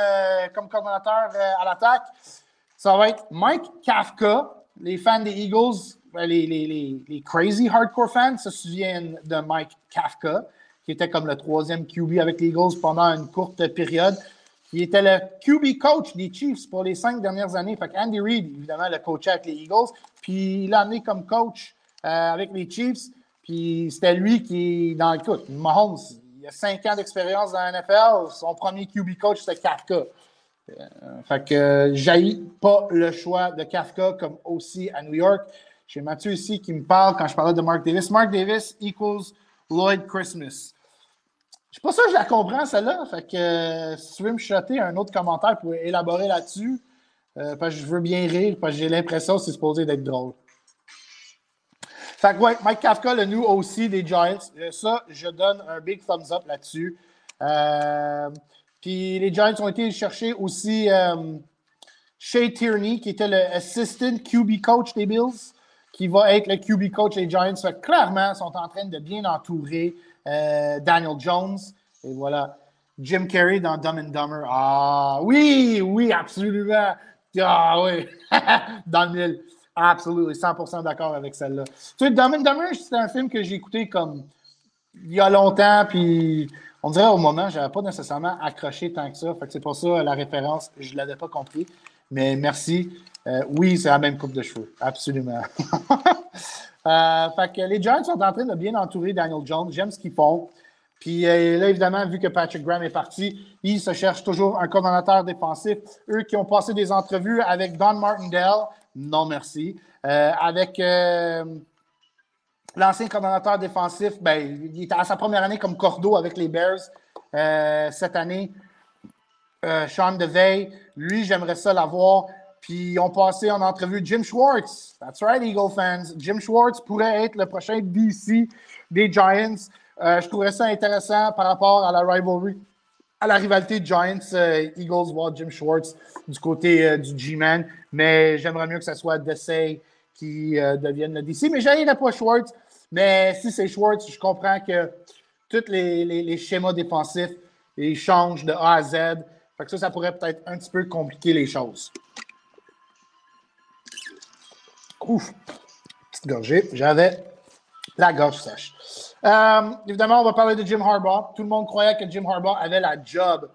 comme coordonnateur à l'attaque. Ça va être Mike Kafka. Les fans des Eagles ben, les, les, les, crazy hardcore fans se souviennent de Mike Kafka, qui était comme le troisième QB avec les Eagles pendant une courte période. Il était le QB coach des Chiefs pour les cinq dernières années. Fait Andy Reid, évidemment, le coach avec les Eagles. Puis il l'a amené comme coach euh, avec les Chiefs. Puis c'était lui qui, dans le coup, Mahomes, il a cinq ans d'expérience dans la NFL. Son premier QB coach, c'était Kafka. Euh, fait que j'ai pas le choix de Kafka comme aussi à New York. J'ai Mathieu ici qui me parle quand je parlais de Mark Davis. Mark Davis equals Lloyd Christmas. Je ne sais pas ça, je la comprends, celle-là. Fait que euh, si tu un autre commentaire pour élaborer là-dessus, euh, que je veux bien rire, parce que j'ai l'impression que c'est supposé d'être drôle. Fait que, ouais, Mike Kafka, le new aussi des Giants. Euh, ça, je donne un big thumbs up là-dessus. Puis les Giants ont été chercher aussi Shea Tierney, qui était le assistant QB coach des Bills qui va être le QB coach des Giants. Clairement, sont en train de bien entourer euh, Daniel Jones. Et voilà. Jim Carrey dans Dumb and Dumber. Ah oui, oui, absolument. Ah oui, dans le mille. Absolument, 100% d'accord avec celle-là. Tu sais, Dumb and Dumber, c'est un film que j'ai écouté comme il y a longtemps, puis on dirait au moment, je n'avais pas nécessairement accroché tant que ça. Fait que c'est pour ça la référence, je ne l'avais pas compris. Mais merci. Euh, oui, c'est la même coupe de cheveux. Absolument. euh, fait que les Giants sont en train de bien entourer Daniel Jones. J'aime ce qu'ils font. Puis euh, là, évidemment, vu que Patrick Graham est parti, ils se cherchent toujours un coordonnateur défensif. Eux qui ont passé des entrevues avec Don Martindale, non merci. Avec l'ancien coordonnateur défensif, ben, il était à sa première année comme cordeau avec les Bears cette année. Sean DeVay, lui, j'aimerais ça l'avoir. Puis ont passé en entrevue Jim Schwartz. That's right, Eagle fans. Jim Schwartz pourrait être le prochain DC des Giants. Euh, je trouverais ça intéressant par rapport à la rivalry, à la rivalité Giants-Eagles, euh, voir Jim Schwartz du côté euh, du G-Man. Mais j'aimerais mieux que ce soit Dessay qui devienne le DC. Mais j'aimerais pas Schwartz. Mais si c'est Schwartz, je comprends que tous les, schémas défensifs ils changent de A à Z. Fait que ça, ça pourrait peut-être un petit peu compliquer les choses. Ouf, petite gorgée. J'avais la gorge sèche. Euh, évidemment, on va parler de Jim Harbaugh. Tout le monde croyait que Jim Harbaugh avait la job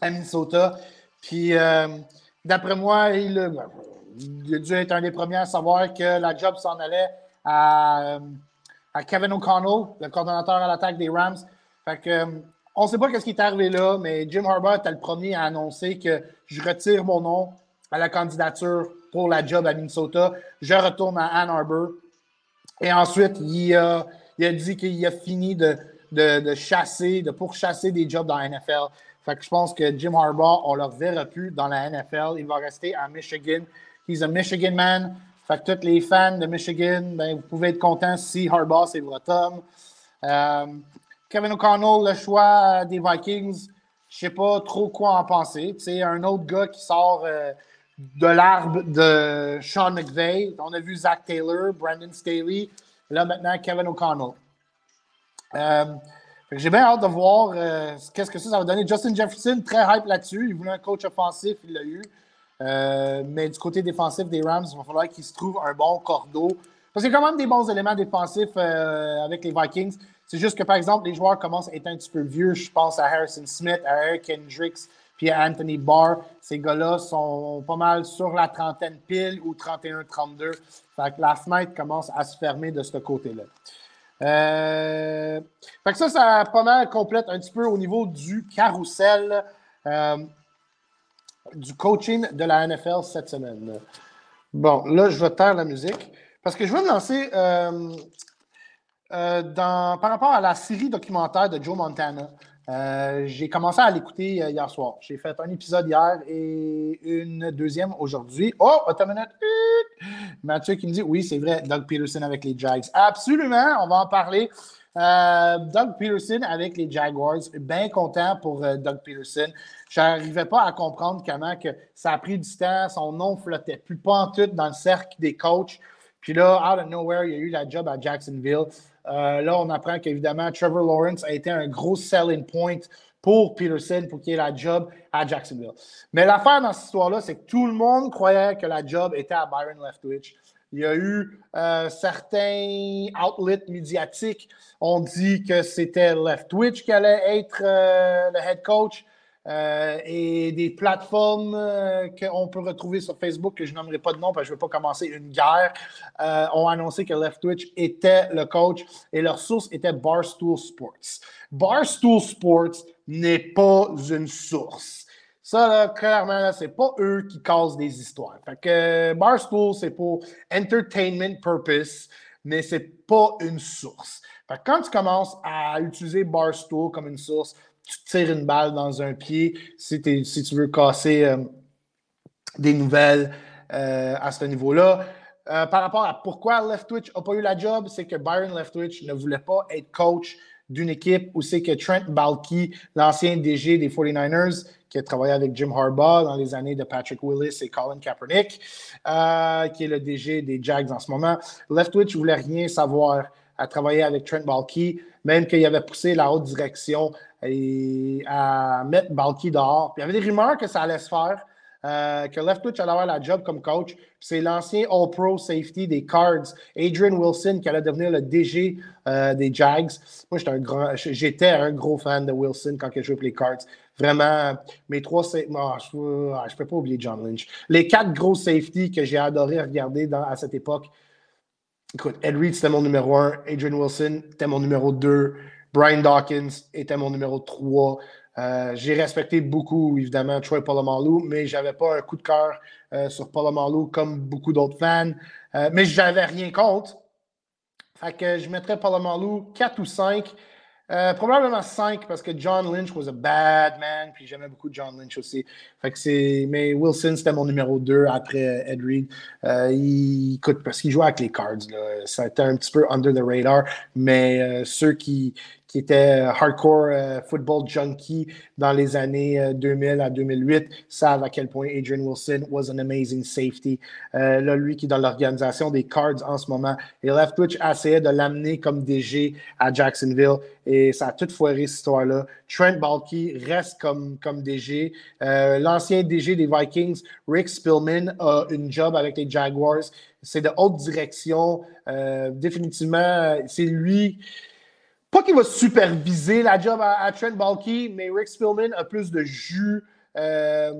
à Minnesota. Puis, euh, d'après moi, il, a dû être un des premiers à savoir que la job s'en allait à, Kevin O'Connell, le coordonnateur à l'attaque des Rams. Fait que, on ne sait pas ce qui est arrivé là, mais Jim Harbaugh était le premier à annoncer que je retire mon nom à la candidature pour la job à Minnesota. Je retourne à Ann Arbor. Et ensuite, il a, dit qu'il a fini de, chasser, de pourchasser des jobs dans la NFL. Fait que je pense que Jim Harbaugh, on ne le verra plus dans la NFL. Il va rester à Michigan. He's a Michigan man. Fait que tous les fans de Michigan, ben, vous pouvez être contents si Harbaugh, c'est votre homme. Kevin O'Connell, le choix des Vikings, je sais pas trop quoi en penser. C'est un autre gars qui sort de l'arbre de Sean McVay. On a vu Zach Taylor, Brandon Staley, là maintenant Kevin O'Connell. J'ai bien hâte de voir euh, qu'est-ce que ça va donner. Justin Jefferson, très hype là-dessus. Il voulait un coach offensif, il l'a eu. Euh, mais du côté défensif des Rams, il va falloir qu'il se trouve un bon cordeau. Parce qu'il y a quand même des bons éléments défensifs euh, avec les Vikings. C'est juste que, par exemple, les joueurs commencent à être un petit peu vieux. Je pense à Harrison Smith, à Eric Hendricks, puis à Anthony Barr. Ces gars-là sont pas mal sur la trentaine pile ou 31-32. Fait que la fenêtre commence à se fermer de ce côté-là. Euh, fait que ça, ça pas mal complète un petit peu au niveau du carrousel du coaching de la NFL cette semaine. Bon, là, je vais taire la musique parce que je vais me lancer euh, dans, par rapport à la série documentaire de Joe Montana. Euh, j'ai commencé à l'écouter euh, hier soir. J'ai fait un épisode hier et une deuxième aujourd'hui. Oh, attends une minute. Mathieu qui me dit oui, c'est vrai, Doug Peterson avec les Jags. Absolument, on va en parler. Euh, Doug Peterson avec les Jaguars. Bien content pour Doug Peterson. Je n'arrivais pas à comprendre comment que ça a pris du temps. Son nom flottait plus pas en tout dans le cercle des coachs. Puis là, out of nowhere, il y a eu la job à Jacksonville. Euh, là, on apprend qu'évidemment, Trevor Lawrence a été un gros selling point pour Peterson pour qu'il ait la job à Jacksonville. Mais l'affaire dans cette histoire-là, c'est que tout le monde croyait que la job était à Byron Leftwich. Il y a eu euh, certains outlets médiatiques ont dit que c'était Leftwich qui allait être euh, le head coach. Euh, et des plateformes qu'on peut retrouver sur Facebook, que je n'aimerais pas de nom parce que je ne veux pas commencer une guerre, ont annoncé que Left Twitch était le coach et leur source était Barstool Sports. Barstool Sports n'est pas une source. Ça, là, clairement, c'est pas eux qui causent des histoires. Fait que Barstool, c'est pour entertainment purpose, mais c'est pas une source. Que quand tu commences à utiliser Barstool comme une source, tu tires une balle dans un pied si, tu veux casser euh, des nouvelles euh, à ce niveau-là. Euh, par rapport à pourquoi Leftwich n'a pas eu la job, c'est que Byron Leftwich ne voulait pas être coach d'une équipe où c'est que Trent Balky, l'ancien DG des 49ers, qui a travaillé avec Jim Harbaugh dans les années de Patrick Willis et Colin Kaepernick, qui est le DG des Jags en ce moment. Leftwich ne voulait rien savoir à travailler avec Trent Balky, même qu'il avait poussé la haute direction à mettre Balky dehors. Puis il y avait des rumeurs que ça allait se faire, euh, que Leftwich allait avoir la job comme coach. C'est l'ancien All-Pro Safety des Cards, Adrian Wilson, qui allait devenir le DG euh, des Jags. Moi, j'étais un, un gros fan de Wilson quand il jouait pour les Cards. Vraiment, mes trois je ne ah, peux pas oublier John Lynch. Les quatre gros safety que j'ai adoré regarder à cette époque. Écoute, Ed Reed, c'était mon numéro un. Adrian Wilson, c'était mon numéro deux. Brian Dawkins était mon numéro 3. Euh, j'ai respecté beaucoup, évidemment, Troy Polamalu, mais je n'avais pas un coup de cœur euh, sur Polamalu comme beaucoup d'autres fans. Euh, mais je n'avais rien contre. Fait que je mettrais Polamalu 4 ou 5. Euh, probablement 5 parce que John Lynch was a bad man, puis j'aimais beaucoup John Lynch aussi. Fait que mais Wilson, c'était mon numéro 2 après Ed Reed. Euh, il, écoute, parce qu'il jouait avec les Cards, là, ça a été un petit peu under the radar, mais euh, ceux qui, qui était hardcore euh, football junkie dans les années 2000 euh, à 2008, savent à quel point Adrian Wilson was an amazing safety. Euh, là, lui qui est dans l'organisation des Cards en ce moment. Et Leftwich essayait de l'amener comme DG à Jacksonville et ça a tout foiré cette histoire-là. Trent Balky reste comme, comme DG. L'ancien DG des Vikings, Rick Spillman, a une job avec les Jaguars. C'est de haute direction. définitivement, c'est lui pas qu'il va superviser la job à, Trent Balky, mais Rick Spillman a plus de jus euh,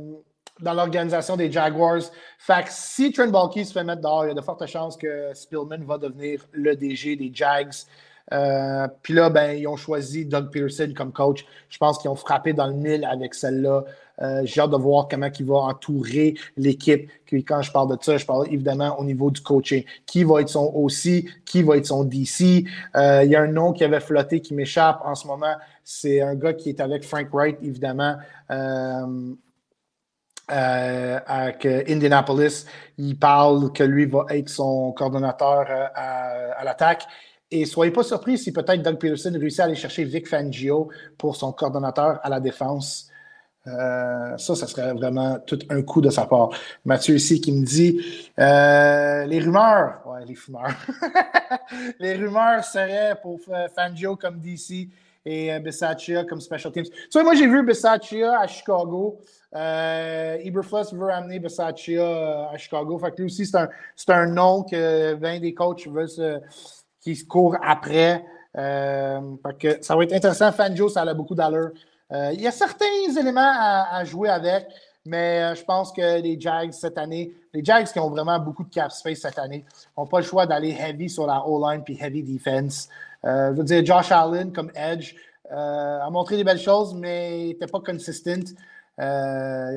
dans l'organisation des Jaguars. Fait que si Trent Balky se fait mettre dehors, il y a de fortes chances que Spillman va devenir le DG des Jags. Euh, puis là, ben, ils ont choisi Doug Peterson comme coach. Je pense qu'ils ont frappé dans le mille avec celle-là. Euh, j'ai hâte de voir comment il va entourer l'équipe. quand je parle de ça, je parle évidemment au niveau du coaching. Qui va être son OC? Qui va être son DC? Euh, il y a un nom qui avait flotté qui m'échappe en ce moment. C'est un gars qui est avec Frank Wright, évidemment. avec Indianapolis. Il parle que lui va être son coordonnateur à l'attaque. Et soyez pas surpris si peut-être Doug Peterson réussit à aller chercher Vic Fangio pour son coordonnateur à la défense. Euh, ça, ça serait vraiment tout un coup de sa part. Mathieu ici qui me dit euh, les rumeurs, ouais, les fumeurs. les rumeurs seraient pour Fangio comme DC et euh, comme special teams. Tu vois, moi j'ai vu Bisaccia à Chicago. Euh, veut amener Bisaccia euh, à Chicago. Fait que lui aussi, c'est un, un, nom que 20 des coachs veulent se, qui se courent après. Euh, que ça va être intéressant. Fangio, ça a beaucoup d'allure. Euh, il y a certains éléments à, jouer avec, mais euh, je pense que les Jags cette année, les Jags qui ont vraiment beaucoup de cap space cette année, n'ont pas le choix d'aller heavy sur la O-line puis heavy defense. Je veux dire, Josh Allen comme edge a montré des belles choses, mais n'était pas consistent. il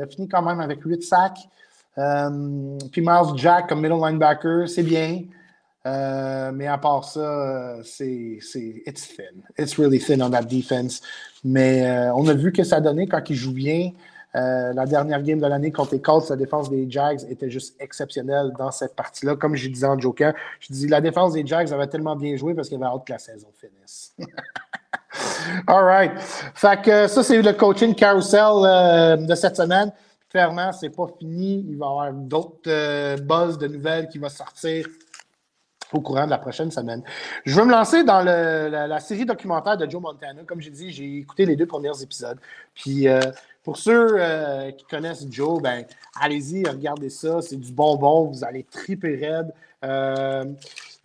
a fini quand même avec 8 sacs. puis Miles Jack comme middle linebacker, c'est bien. Euh, mais à part ça, euh, c'est, it's thin. It's really thin on that defense. Mais euh, on a vu que ça donnait quand il joue bien. la dernière game de l'année contre les Colts, la défense des Jags était juste exceptionnelle dans cette partie-là. Comme je disais en joker, je dis la défense des Jags avait tellement bien joué parce qu'il avait hâte que la saison finisse. All right. Fait que ça, c'est le coaching carousel de cette semaine. Clairement, c'est pas fini. Il va y avoir d'autres buzz de nouvelles qui vont sortir au courant de la prochaine semaine. Je veux me lancer dans la, série documentaire de Joe Montana. Comme j'ai dit, j'ai écouté les deux premiers épisodes. Puis euh, pour ceux euh, qui connaissent Joe, ben allez-y, regardez ça. C'est du bonbon. Vous allez triper raide. Euh,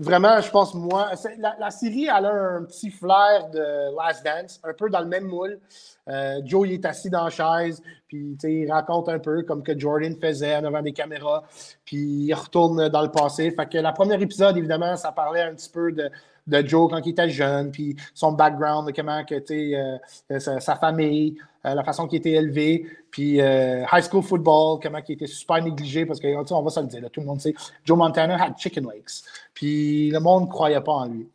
vraiment, je pense, moi, la, série, elle a un petit flair de Last Dance, un peu dans le même moule. Euh, Joe, il est assis dans la chaise, puis il raconte un peu comme que Jordan faisait devant des caméras, puis il retourne dans le passé. Fait que la première épisode, évidemment, ça parlait un petit peu de, de Joe quand il était jeune, puis son background, comment que, euh, sa, famille, euh, la façon qu'il était élevé, puis high school football, comment il était super négligé, parce que, on va se le dire, tout le monde sait, Joe Montana had chicken legs, puis le monde ne croyait pas en lui.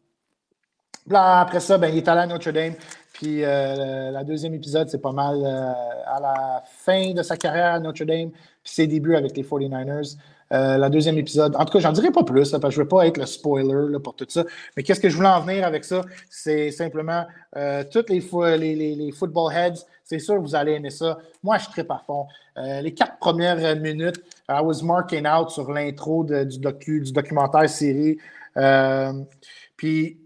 Là, après ça, ben, il est allé à Notre Dame, puis la deuxième épisode, c'est pas mal à la fin de sa carrière à Notre Dame, puis ses débuts avec les 49ers. Euh, la deuxième épisode. En tout cas, j'en dirai pas plus, parce que je ne veux pas être le spoiler pour tout ça. Mais qu'est-ce que je voulais en venir avec ça? C'est simplement euh, toutes les, les, les, football heads, c'est sûr vous allez aimer ça. Moi, je tripe à fond. Euh, les quatre premières minutes, I was marking out sur l'intro du, du documentaire série. puis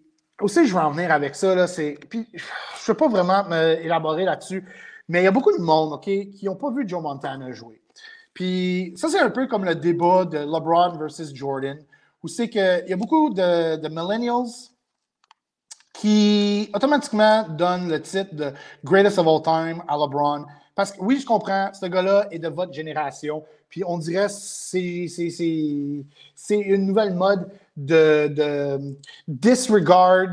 aussi, je veux en venir avec ça. Là, puis, je ne veux pas vraiment élaborer là-dessus, mais il y a beaucoup de monde ok, qui n'ont pas vu Joe Montana jouer. Puis ça, c'est un peu comme le débat de LeBron versus Jordan, où c'est qu'il y a beaucoup de, millennials qui automatiquement donnent le titre de Greatest of All Time à LeBron. Parce que oui, je comprends, ce gars-là est de votre génération. Puis on dirait que c'est une nouvelle mode de, de disregard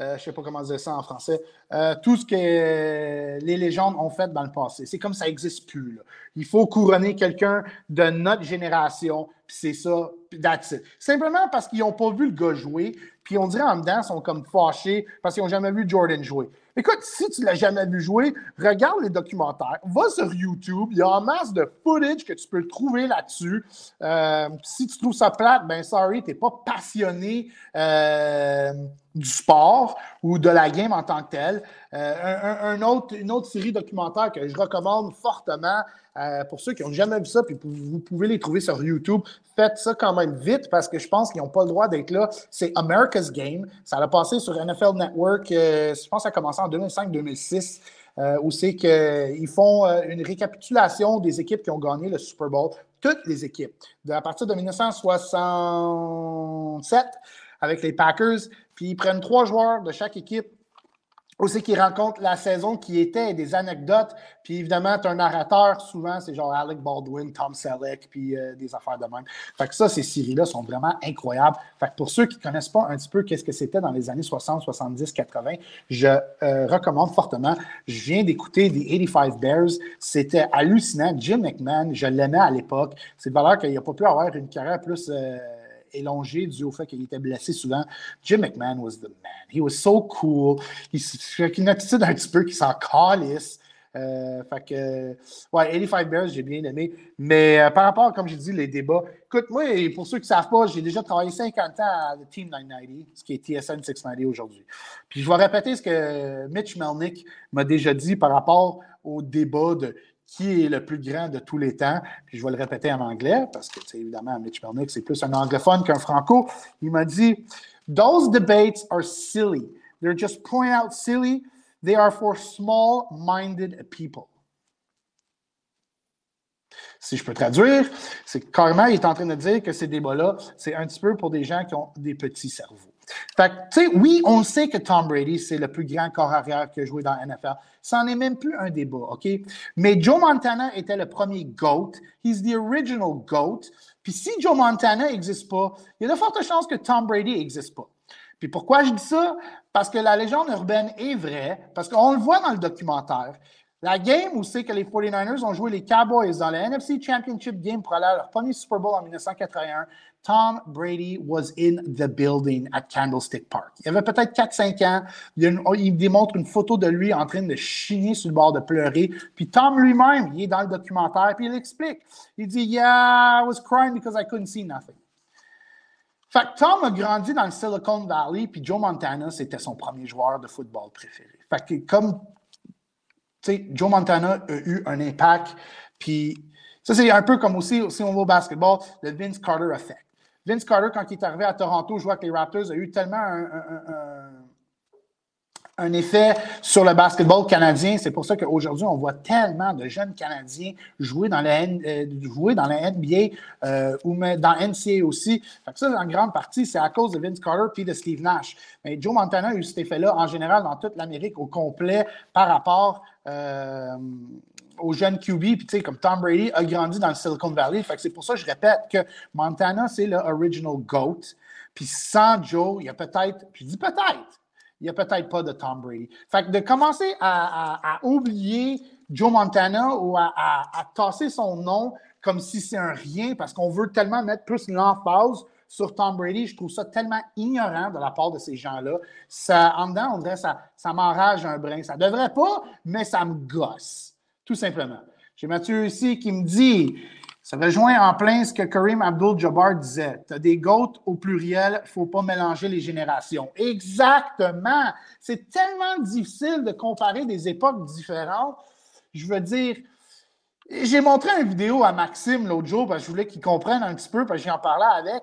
euh, je ne sais pas comment dire ça en français, euh, tout ce que les légendes ont fait dans le passé. C'est comme ça n'existe plus. Il faut couronner quelqu'un de notre génération, puis c'est ça, that's it. Simplement parce qu'ils n'ont pas vu le gars jouer, puis on dirait en dedans, ils sont comme fâchés parce qu'ils n'ont jamais vu Jordan jouer. Écoute, si tu ne l'as jamais vu jouer, regarde les documentaires, va sur YouTube, il y a en masse de footage que tu peux trouver là-dessus. Euh, si tu trouves ça plate, ben sorry, tu n'es pas passionné euh, du sport ou de la game en tant que tel. Euh, un, autre, une autre série documentaire que je recommande fortement pour ceux qui n'ont jamais vu ça, puis vous pouvez les trouver sur YouTube. Faites ça quand même vite parce que je pense qu'ils n'ont pas le droit d'être là. C'est America's Game. Ça a passé sur NFL Network. je pense que ça a commencé en 2005-2006. où c'est qu'ils font une récapitulation des équipes qui ont gagné le Super Bowl, toutes les équipes, à partir de 1967 avec les Packers, puis ils prennent trois joueurs de chaque équipe aussi qui rencontrent la saison qui était, des anecdotes. Puis évidemment, tu un narrateur, souvent, c'est genre Alec Baldwin, Tom Selleck, puis euh, des affaires de même. Fait que ça, ces séries-là sont vraiment incroyables. Fait que pour ceux qui ne connaissent pas un petit peu qu'est-ce que c'était dans les années 60, 70, 80, je euh, recommande fortement. Je viens d'écouter The 85 Bears. C'était hallucinant. Jim McMahon, je l'aimais à l'époque. C'est de valeur qu'il n'a pas pu avoir une carrière plus... Euh, élongé dû au fait qu'il était blessé souvent. Jim McMahon was the man. He was so cool. Il, avec une attitude un petit peu qui s'en calisse. Euh, fait que, ouais, 85 Bears, j'ai bien aimé. Mais euh, par rapport, comme je dis, les débats, écoute, moi, pour ceux qui ne savent pas, j'ai déjà travaillé 50 ans à Team 990, ce qui est TSN 690 aujourd'hui. Puis je vais répéter ce que Mitch Melnick m'a déjà dit par rapport au débat de qui est le plus grand de tous les temps. Puis je vais le répéter en anglais, parce que, évidemment, Mitch Melnick, c'est plus un anglophone qu'un franco. Il m'a dit Those debates are silly. They're just point out silly. They are for small-minded people. Si je peux traduire, c'est carrément, il est en train de dire que ces débats-là, c'est un petit peu pour des gens qui ont des petits cerveaux. Fait tu sais, oui, on sait que Tom Brady, c'est le plus grand corps arrière qui a joué dans la NFL. Ça n'en est même plus un débat, OK? Mais Joe Montana était le premier GOAT. He's the original GOAT. Puis si Joe Montana n'existe pas, il y a de fortes chances que Tom Brady n'existe pas. Puis pourquoi je dis ça? Parce que la légende urbaine est vraie, parce qu'on le voit dans le documentaire. La game où c'est que les 49ers ont joué les Cowboys dans la NFC Championship Game pour aller à leur premier Super Bowl en 1981, Tom Brady was in the building at Candlestick Park. Il avait peut-être 4-5 ans. Il, démontre une photo de lui en train de chigner sur le bord de pleurer. Puis Tom lui-même, il est dans le documentaire, puis il explique. Il dit Yeah, I was crying because I couldn't see nothing. Fait que Tom a grandi dans le Silicon Valley, puis Joe Montana, c'était son premier joueur de football préféré. Fait que comme, sais, Joe Montana a eu un impact, puis ça, c'est un peu comme aussi, si on va au basketball, le Vince Carter effect. Vince Carter, quand il est arrivé à Toronto, jouer avec les Raptors, a eu tellement un, effet sur le basketball canadien. C'est pour ça qu'aujourd'hui, on voit tellement de jeunes Canadiens jouer dans la, euh, jouer dans la NBA euh, ou dans NCA aussi. ça, en grande partie, c'est à cause de Vince Carter et de Steve Nash. Mais Joe Montana a eu cet effet-là en général dans toute l'Amérique au complet par rapport euh, aux jeunes QB, puis tu sais, comme Tom Brady a grandi dans le Silicon Valley. Fait que c'est pour ça que je répète que Montana, c'est le original GOAT. Puis sans Joe, il y a peut-être, je dis peut-être, il n'y a peut-être pas de Tom Brady. Fait que de commencer à, oublier Joe Montana ou à, tasser son nom comme si c'est un rien parce qu'on veut tellement mettre plus l'emphase sur Tom Brady, je trouve ça tellement ignorant de la part de ces gens-là. Ça, en dedans, on dirait ça, ça m'enrage un brin. Ça devrait pas, mais ça me gosse tout simplement. J'ai Mathieu ici qui me dit ça rejoint en plein ce que Karim Abdul-Jabbar disait. Tu as des goats au pluriel, il ne faut pas mélanger les générations. Exactement. C'est tellement difficile de comparer des époques différentes. Je veux dire, j'ai montré une vidéo à Maxime l'autre jour parce que je voulais qu'il comprenne un petit peu, parce que j'en parlais avec.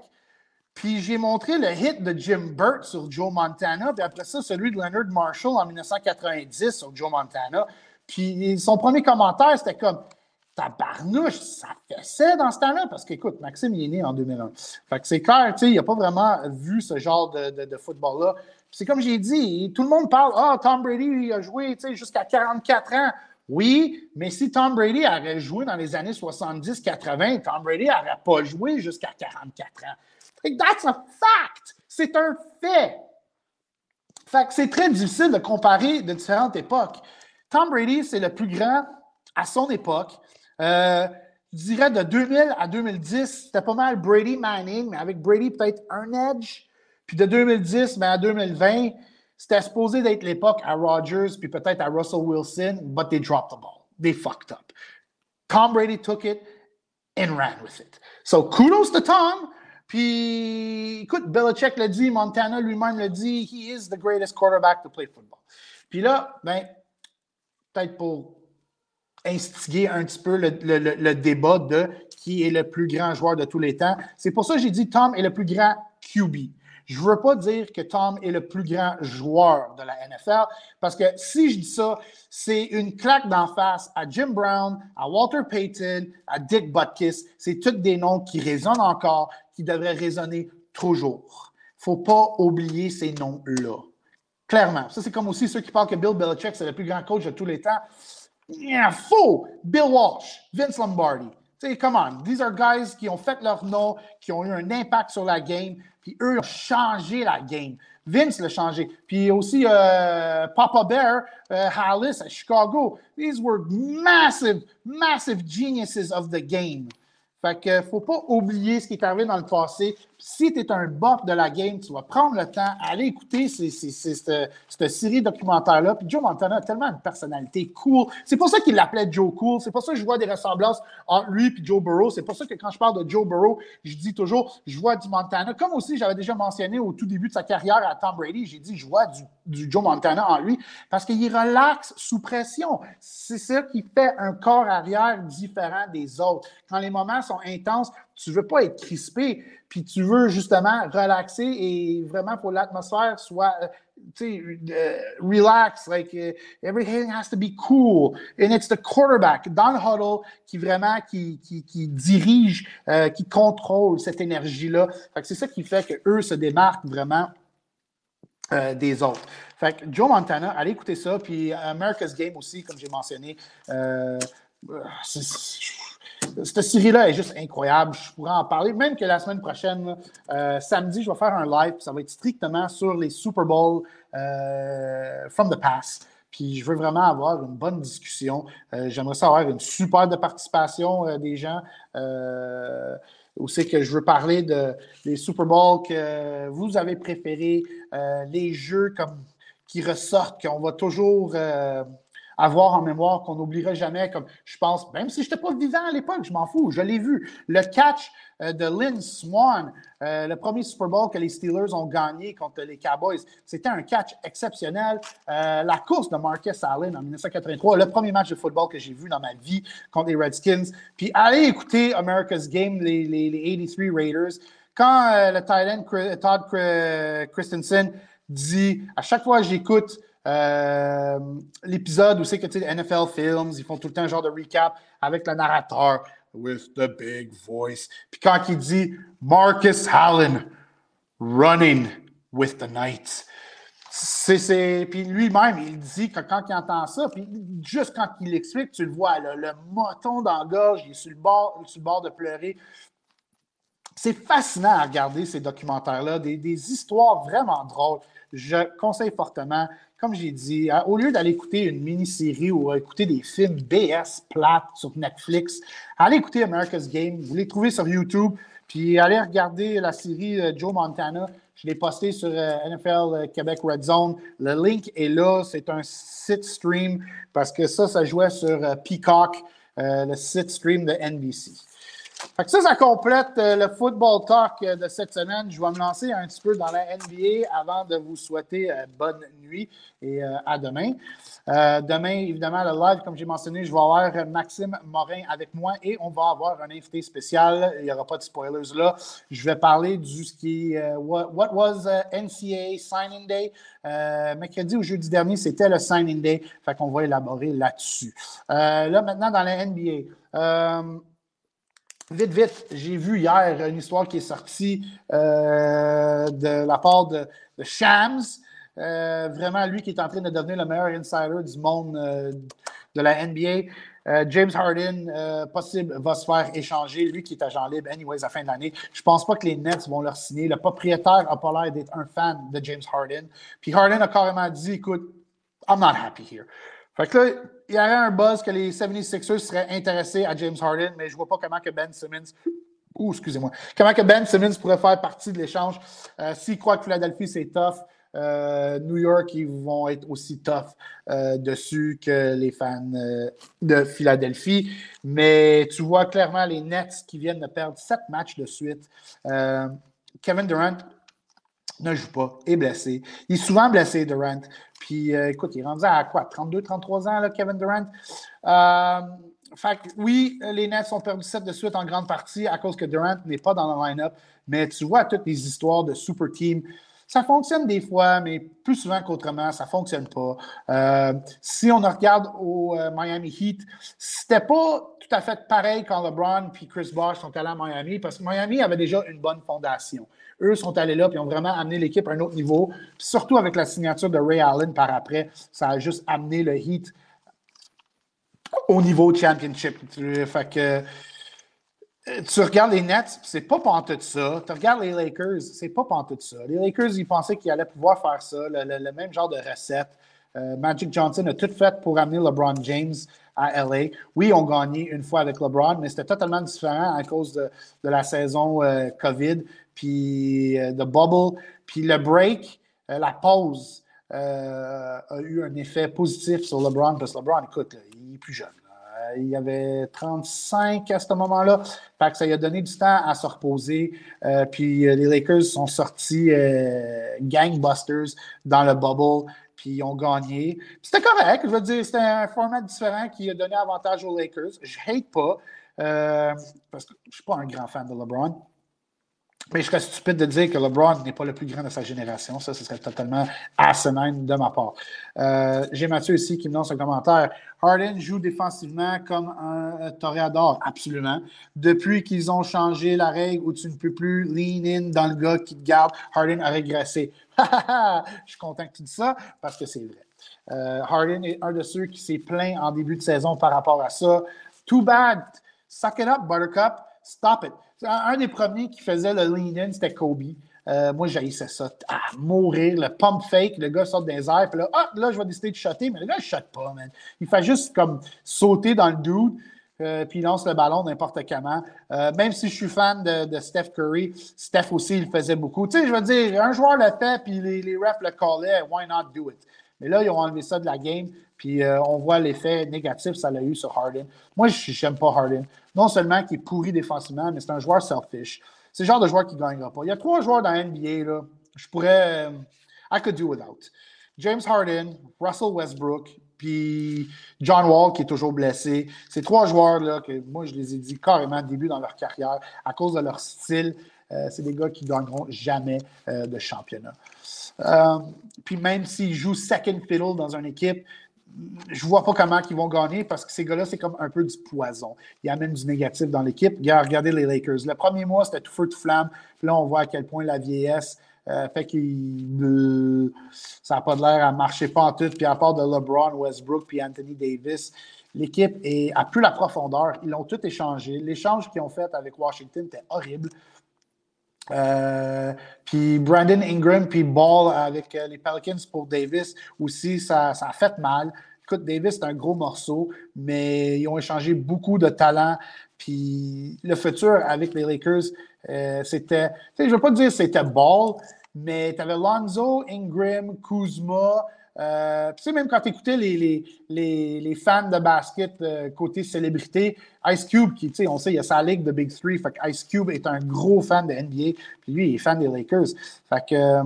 Puis j'ai montré le hit de Jim Burt sur Joe Montana, puis après ça, celui de Leonard Marshall en 1990 sur Joe Montana. Puis son premier commentaire, c'était comme Tabarnouche, ça fessait dans ce temps-là. Parce qu'écoute, Maxime, il est né en 2001. Fait que c'est clair, tu sais, il n'a pas vraiment vu ce genre de, football-là. C'est comme j'ai dit, tout le monde parle Ah, Tom Brady a joué jusqu'à 44 ans. Oui, mais si Tom Brady avait joué dans les années 70-80, Tom Brady n'aurait pas joué jusqu'à 44 ans. That's a fact! C'est un fait! Fait que c'est très difficile de comparer de différentes époques. Tom Brady, c'est le plus grand à son époque. Euh, je dirais de 2000 à 2010, c'était pas mal Brady Manning, mais avec Brady peut-être un edge. Puis de 2010 mais à 2020, c'était supposé d'être l'époque à Rodgers, puis peut-être à Russell Wilson, but they dropped the ball. They fucked up. Tom Brady took it and ran with it. So kudos to Tom. Puis écoute, Belichick l'a dit, Montana lui-même l'a dit, he is the greatest quarterback to play football. Puis là, ben, peut-être pour instiguer un petit peu le, débat de qui est le plus grand joueur de tous les temps. C'est pour ça que j'ai dit Tom est le plus grand QB. Je ne veux pas dire que Tom est le plus grand joueur de la NFL, parce que si je dis ça, c'est une claque d'en face à Jim Brown, à Walter Payton, à Dick Butkus. C'est tous des noms qui résonnent encore, qui devraient résonner toujours. Il ne faut pas oublier ces noms-là. Clairement. Ça, c'est comme aussi ceux qui parlent que Bill Belichick, c'est le plus grand coach de tous les temps. Yeah, faux! Bill Walsh, Vince Lombardi. Tu sais, come on. These are guys qui ont fait leur nom, qui ont eu un impact sur la game, puis eux ont changé la game. Vince l'a changé. Puis aussi euh, Papa Bear, euh, à Chicago. These were massive, massive geniuses of the game. Fait que faut pas oublier ce qui est arrivé dans le passé. Si tu es un buff de la game, tu vas prendre le temps, aller écouter cette, série documentaire-là. Puis Joe Montana a tellement une personnalité cool. C'est pour ça qu'il l'appelait Joe Cool. C'est pour ça que je vois des ressemblances entre lui et Joe Burrow. C'est pour ça que quand je parle de Joe Burrow, je dis toujours, je vois du Montana. Comme aussi, j'avais déjà mentionné au tout début de sa carrière à Tom Brady, j'ai dit, je vois du, du Joe Montana en lui parce qu'il relaxe sous pression. C'est ça qui fait un corps arrière différent des autres. Quand les moments sont intenses, tu ne veux pas être crispé, puis tu veux justement relaxer et vraiment pour l'atmosphère soit euh, tu sais, euh, relax, like uh, everything has to be cool. And it's the quarterback dans le huddle qui vraiment qui, qui, qui dirige, euh, qui contrôle cette énergie-là. C'est ça qui fait qu'eux se démarquent vraiment des autres. Fait que Joe Montana, allez écouter ça. Puis America's Game aussi, comme j'ai mentionné. Cette série-là est juste incroyable. Je pourrais en parler, même que la semaine prochaine, euh, samedi, je vais faire un live. Ça va être strictement sur les Super Bowl euh, from the past. Puis je veux vraiment avoir une bonne discussion. Euh, j'aimerais savoir une super de participation des gens. aussi que je veux parler de, des Super Bowls que vous avez préférés, les jeux comme, qui ressortent, qu'on va toujours avoir en mémoire qu'on n'oubliera jamais, comme je pense, même si je n'étais pas vivant à l'époque, je m'en fous, je l'ai vu. Le catch euh, de Lynn Swan, euh, le premier Super Bowl que les Steelers ont gagné contre les Cowboys, c'était un catch exceptionnel. Euh, la course de Marcus Allen en 1983, le premier match de football que j'ai vu dans ma vie contre les Redskins. Puis allez écouter America's Game, les, les, les 83 Raiders. Quand le Thailand Todd Christensen dit, à chaque fois que j'écoute euh, l'épisode où c'est que tu sais, NFL Films, ils font tout le temps un genre de recap avec le narrateur with the big voice. Puis quand il dit Marcus Allen running with the Knights. C'est, puis lui-même, il dit que quand il entend ça, puis juste quand il explique, tu le vois, le moton dans la gorge, il est sur le bord, sur le bord de pleurer. C'est fascinant à regarder ces documentaires-là, des, des histoires vraiment drôles. Je conseille fortement comme j'ai dit, hein, au lieu d'aller écouter une mini-série ou écouter des films BS plates sur Netflix, allez écouter America's Game. Vous les trouvez sur YouTube. Puis allez regarder la série euh, Joe Montana. Je l'ai posté sur euh, NFL euh, Québec Red Zone. Le link est là. C'est un site stream parce que ça, ça jouait sur Peacock, le site stream de NBC ça, ça complète euh, le football talk euh, de cette semaine. Je vais me lancer un petit peu dans la NBA avant de vous souhaiter euh, bonne nuit et à demain. demain, évidemment, le live, comme j'ai mentionné, je vais avoir Maxime Morin avec moi et on va avoir un invité spécial. Il n'y aura pas de spoilers là. Je vais parler du ce qui what, was NCAA Signing Day? mercredi ou jeudi dernier, c'était le Signing Day. Fait qu'on va élaborer là-dessus. là, maintenant, dans la NBA. Vite, vite, j'ai vu hier une histoire qui est sortie euh, de la part de, Shams. Euh, vraiment, lui qui est en train de devenir le meilleur insider du monde euh, de la NBA. James Harden, possible, va se faire échanger. Lui qui est agent libre, anyways, à la fin de l'année. Je pense pas que les Nets vont leur signer. Le propriétaire n'a pas l'air d'être un fan de James Harden. Puis Harden a carrément dit écoute, I'm not happy here. Fait que là, il y aurait un buzz que les 76ers seraient intéressés à James Harden, mais je ne vois pas comment que Ben Simmons. Excusez-moi. Comment que Ben Simmons pourrait faire partie de l'échange. Euh, S'ils croient que Philadelphie, c'est tough, euh, New York, ils vont être aussi tough euh, dessus que les fans euh, de Philadelphie. Mais tu vois clairement les Nets qui viennent de perdre sept matchs de suite. Kevin Durant ne joue pas, est blessé. Il est souvent blessé, Durant. Puis, euh, écoute, il est rendu à quoi? 32, 33 ans, là, Kevin Durant? Euh, fait oui, les Nets ont perdu 7 de suite en grande partie à cause que Durant n'est pas dans le line-up. Mais tu vois toutes les histoires de super team. Ça fonctionne des fois, mais plus souvent qu'autrement, ça ne fonctionne pas. Euh, si on regarde au Miami Heat, c'était pas tout à fait pareil quand LeBron et Chris Bosh sont allés à Miami parce que Miami avait déjà une bonne fondation. Eux sont allés là et ont vraiment amené l'équipe à un autre niveau. surtout avec la signature de Ray Allen par après, ça a juste amené le Heat au niveau championship. Fait euh, tu regardes les Nets, c'est pas de ça. Tu regardes les Lakers, c'est pas de ça. Les Lakers, ils pensaient qu'ils allaient pouvoir faire ça, le, même genre de recette. Magic Johnson a tout fait pour amener LeBron James à LA. Oui, on gagné une fois avec LeBron, mais c'était totalement différent à cause de, la saison COVID, puis de bubble, puis le break, la pause. a eu un effet positif sur LeBron parce que LeBron, écoute, il est plus jeune. Euh, il y avait 35 à ce moment-là. Fait ça lui a donné du temps à se reposer. Euh, puis euh, les Lakers sont sortis gangbusters dans le bubble. Puis ils ont gagné. C'était correct. Je veux dire, c'était un format différent qui a donné avantage aux Lakers. Je hate pas. parce que je ne suis pas un grand fan de LeBron. Mais je serais stupide de dire que LeBron n'est pas le plus grand de sa génération. Ça, ce serait totalement asinine de ma part. Euh, j'ai Mathieu ici qui me lance un commentaire. Harden joue défensivement comme un toréador. Absolument. Depuis qu'ils ont changé la règle où tu ne peux plus lean in dans le gars qui te garde, Harden a régressé. je suis content que tu dis ça parce que c'est vrai. Euh, Harden est un de ceux qui s'est plaint en début de saison par rapport à ça. Too bad. Suck it up, Buttercup. Stop it. Un, des premiers qui faisait le lean-in, c'était Kobe. Euh, moi, j'haïssais ça. Mourir, le pump fake, le gars sort des airs, puis là, ah, là, je vais décider de shotter, mais le gars, il ne pas, man. Il fait juste comme sauter dans le dude, euh, puis il lance le ballon n'importe comment. Euh, même si je suis fan de, Steph Curry, Steph aussi, il faisait beaucoup. Tu sais, je veux dire, un joueur le fait, puis les, les refs le callaient, why not do it? Mais là, ils ont enlevé ça de la game, puis on voit l'effet négatif que ça a eu sur Harden. Moi, je n'aime pas Harden non seulement qui est pourri défensivement, mais c'est un joueur selfish. C'est le genre de joueur qui ne gagnera pas. Il y a trois joueurs dans la NBA, là, je pourrais. Euh, I could do without. James Harden, Russell Westbrook, puis John Wall qui est toujours blessé. Ces trois joueurs-là, que moi je les ai dit carrément début dans leur carrière, à cause de leur style, euh, c'est des gars qui ne gagneront jamais euh, de championnat. Puis même s'ils jouent second fiddle dans une équipe, je vois pas comment ils vont gagner parce que ces gars-là, c'est comme un peu du poison. Ils amènent du négatif dans l'équipe. Regardez les Lakers. Le premier mois, c'était tout feu, tout flamme. Puis là, on voit à quel point la vieillesse euh, fait que ça n'a pas de l'air à marcher pas en tout. Puis à part de LeBron, Westbrook, puis Anthony Davis, l'équipe a plus la profondeur. Ils l'ont tout échangé. L'échange qu'ils ont fait avec Washington était horrible. Euh, puis Brandon Ingram, puis Ball avec euh, les Pelicans pour Davis aussi, ça, ça a fait mal. Écoute, Davis, c'est un gros morceau, mais ils ont échangé beaucoup de talent. Puis le futur avec les Lakers, euh, c'était, je ne veux pas dire c'était Ball, mais tu avais Lonzo, Ingram, Kuzma, euh, tu sais, même quand tu écoutais les, les, les, fans de basket euh, côté célébrité, Ice Cube, qui, tu sais, on sait, il y a sa ligue de Big Three, fait Ice Cube est un gros fan de NBA, puis lui, il est fan des Lakers. Fait que, euh,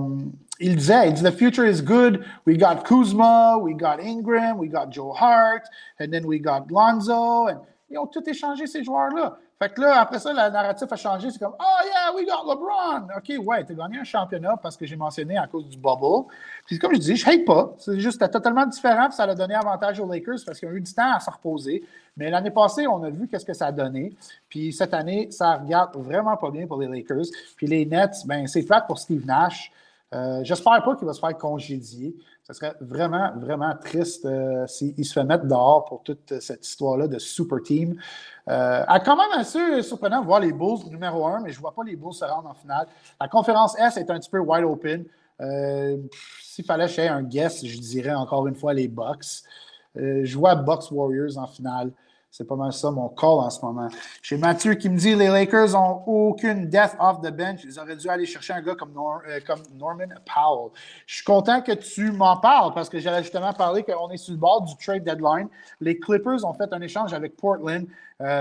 il disait, il dit, The future is good. We got Kuzma, we got Ingram, we got Joe Hart, and then we got Lonzo. And, ils ont tout échangé, ces joueurs-là. Fait que là, après ça, le narratif a changé. C'est comme, oh yeah, we got LeBron. OK, ouais, tu as gagné un championnat parce que j'ai mentionné à cause du bubble. Puis comme je dis, je hate pas. C'est juste, totalement différent. Puis ça a donné avantage aux Lakers parce qu'ils ont eu du temps à se reposer. Mais l'année passée, on a vu qu'est-ce que ça a donné. Puis cette année, ça regarde vraiment pas bien pour les Lakers. Puis les Nets, ben c'est flat pour Steve Nash. Euh, j'espère pas qu'il va se faire congédier. Ce serait vraiment, vraiment triste euh, s'il se fait mettre dehors pour toute cette histoire-là de super team. Euh, quand même assez surprenant de voir les Bulls numéro un, mais je ne vois pas les Bulls se rendre en finale. La conférence S est un petit peu wide open. Euh, s'il fallait chercher un guess, je dirais encore une fois les Bucks. Euh, je vois Bucks Warriors en finale. C'est pas mal ça mon call en ce moment. J'ai Mathieu qui me dit les Lakers n'ont aucune death off the bench. Ils auraient dû aller chercher un gars comme, euh, comme Norman Powell. Je suis content que tu m'en parles parce que j'allais justement parler qu'on est sur le bord du trade deadline. Les Clippers ont fait un échange avec Portland.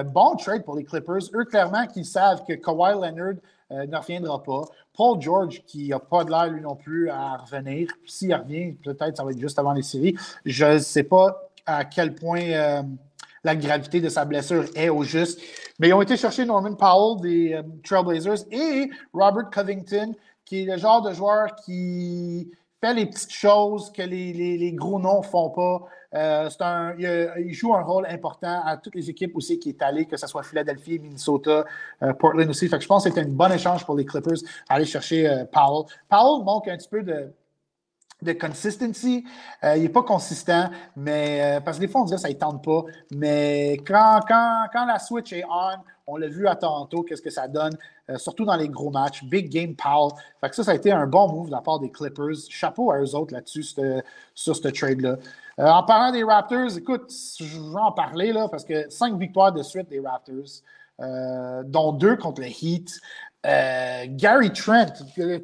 Bon trade pour les Clippers. Eux, clairement, qui savent que Kawhi Leonard euh, ne reviendra pas. Paul George, qui n'a pas de l'air, lui non plus, à revenir. S'il revient, peut-être ça va être juste avant les séries. Je ne sais pas à quel point la gravité de sa blessure est au juste. Mais ils ont été chercher Norman Powell des euh, Trailblazers et Robert Covington, qui est le genre de joueur qui fait les petites choses que les, les, gros noms ne font pas. Euh, un, il, joue un rôle important à toutes les équipes aussi qui est allé, que ce soit Philadelphie, Minnesota, euh, Portland aussi. Fait que je pense que c'était une bonne échange pour les Clippers aller chercher Powell. Powell manque un petit peu de de consistency. Euh, il n'est pas consistant, mais parce que des fois, on dirait que ça ne tente pas. Mais quand, quand, quand la switch est on, on l'a vu à Toronto, qu'est-ce que ça donne, surtout dans les gros matchs. Big game Powell. Fait que ça, ça a été un bon move de la part des Clippers. Chapeau à eux autres là-dessus, sur ce trade-là. en parlant des Raptors, écoute, je vais en parler là, parce que cinq victoires de suite des Raptors. Euh, dont deux contre le Heat. Euh, Gary Trent,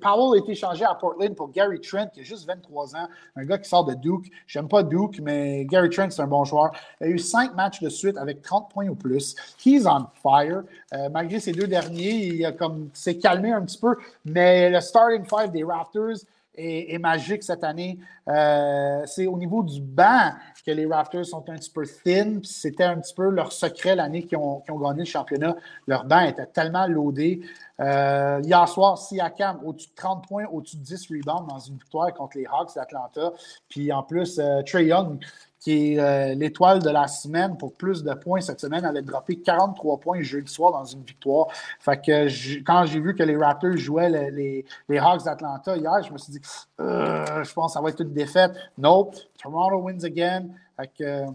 Powell a été changé à Portland pour Gary Trent, qui a juste 23 ans, un gars qui sort de Duke. J'aime pas Duke, mais Gary Trent, c'est un bon joueur. Il a eu cinq matchs de suite avec 30 points ou plus. He's on fire. Euh, malgré ces deux derniers, il a comme s'est calmé un petit peu, mais le starting five des Raptors, est, magique cette année. Euh, c'est au niveau du banc que les Raptors sont un petit peu thin. C'était un petit peu leur secret l'année qu'ils ont, ont, gagné le championnat. Leur banc était tellement loadé. Euh, hier soir, Siakam, au-dessus de 30 points, au-dessus de 10 rebounds dans une victoire contre les Hawks d'Atlanta. Puis en plus, euh, Trey Young, qui est euh, l'étoile de la semaine pour plus de points cette semaine, elle a droppé 43 points jeudi soir dans une victoire. Fait que quand j'ai vu que les Raptors jouaient les, les, Hawks d'Atlanta hier, je me suis dit, je pense que ça va être une défaite. Nope, Toronto wins again. Fait que,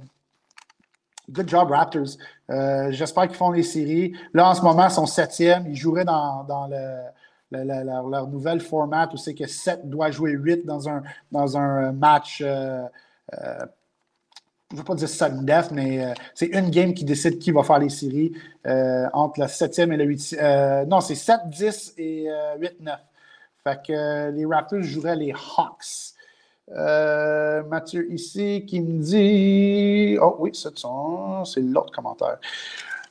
good job, Raptors. Euh, j'espère qu'ils font les séries. Là, en ce moment, ils sont septième. Ils joueraient dans, dans le, leur, nouvel format où c'est que 7 doit jouer 8 dans un, dans un match je ne veux pas dire sudden death, mais euh, c'est une game qui décide qui va faire les séries euh, entre la 7e et la 8e. Euh, non, c'est 7, 10 et 8, 9. Fait que les Raptors joueraient les Hawks. Mathieu ici qui me dit. Oh oui, c'est l'autre commentaire.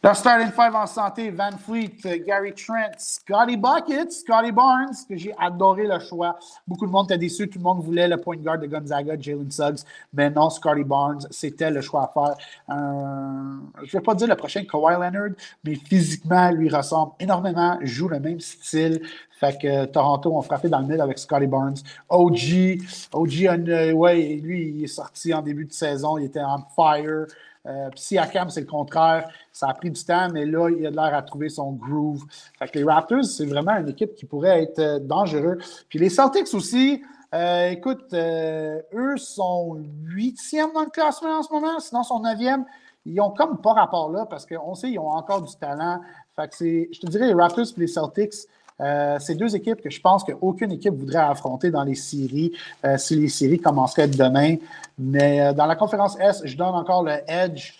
Leur starting five en santé, Van Fleet, Gary Trent, Scotty Bucket, Scotty Barnes, que j'ai adoré le choix. Beaucoup de monde était déçu, tout le monde voulait le point guard de Gonzaga, Jalen Suggs. Mais non, Scotty Barnes, c'était le choix à faire. je ne vais pas dire le prochain Kawhi Leonard, mais physiquement, lui ressemble énormément, joue le même style. Fait que Toronto ont frappé dans le mid avec Scotty Barnes. OG, OG, ouais, lui, il est sorti en début de saison, il était en fire. Euh, si Akam, c'est le contraire, ça a pris du temps, mais là, il a l'air à trouver son groove. Fait que les Raptors, c'est vraiment une équipe qui pourrait être euh, dangereuse. Puis les Celtics aussi, euh, écoute, eux sont huitièmes dans le classement en ce moment, sinon sont neuvième. Ils ont comme pas rapport là parce qu'on sait qu'ils ont encore du talent. Fait que c'est, je te dirais, les Raptors et les Celtics, euh, c'est deux équipes que je pense qu'aucune équipe voudrait affronter dans les séries euh, si les séries commenceraient demain. Mais euh, dans la conférence S, je donne encore le edge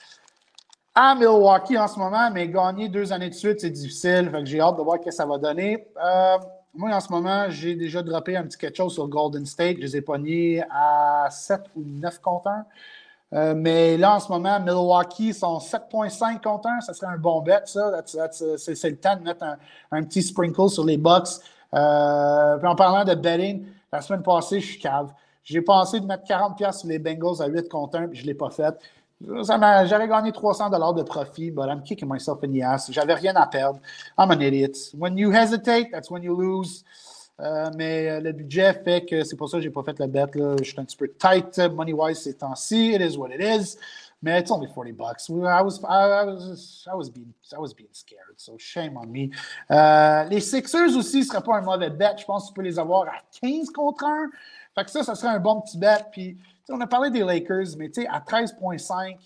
à Milwaukee en ce moment, mais gagner deux années de suite, c'est difficile. J'ai hâte de voir ce que ça va donner. moi, en ce moment, j'ai déjà droppé un petit quelque chose sur Golden State. Je les ai pognés à 7 ou 9 compteurs. Euh, mais là, en ce moment, Milwaukee sont 7,5 contre 1. Ça serait un bon bet, ça. Uh, c'est le temps de mettre un, petit sprinkle sur les Bucks. Euh, en parlant de betting, la semaine passée, je suis cave. J'ai pensé de mettre 40$ sur les Bengals à 8 contre 1, puis je ne l'ai pas fait. J'avais gagné 300 de profit, but I'm kicking myself in the ass. J'avais rien à perdre. I'm an idiot. When you hesitate, that's when you lose. Euh, mais euh, le budget fait que c'est pour ça que je n'ai pas fait la bête. Là. Je suis un petit peu tight money-wise ces temps-ci. It is what it is. Mais it's only 40 bucks. I was, I, was, I was, being, I was being scared, so shame on me. Euh, les Sixers aussi ne seraient pas un mauvais bet. Je pense que tu peux les avoir à 15 contre 1. Fait que ça, ça serait un bon petit bet. Puis, on a parlé des Lakers, mais à 13,5,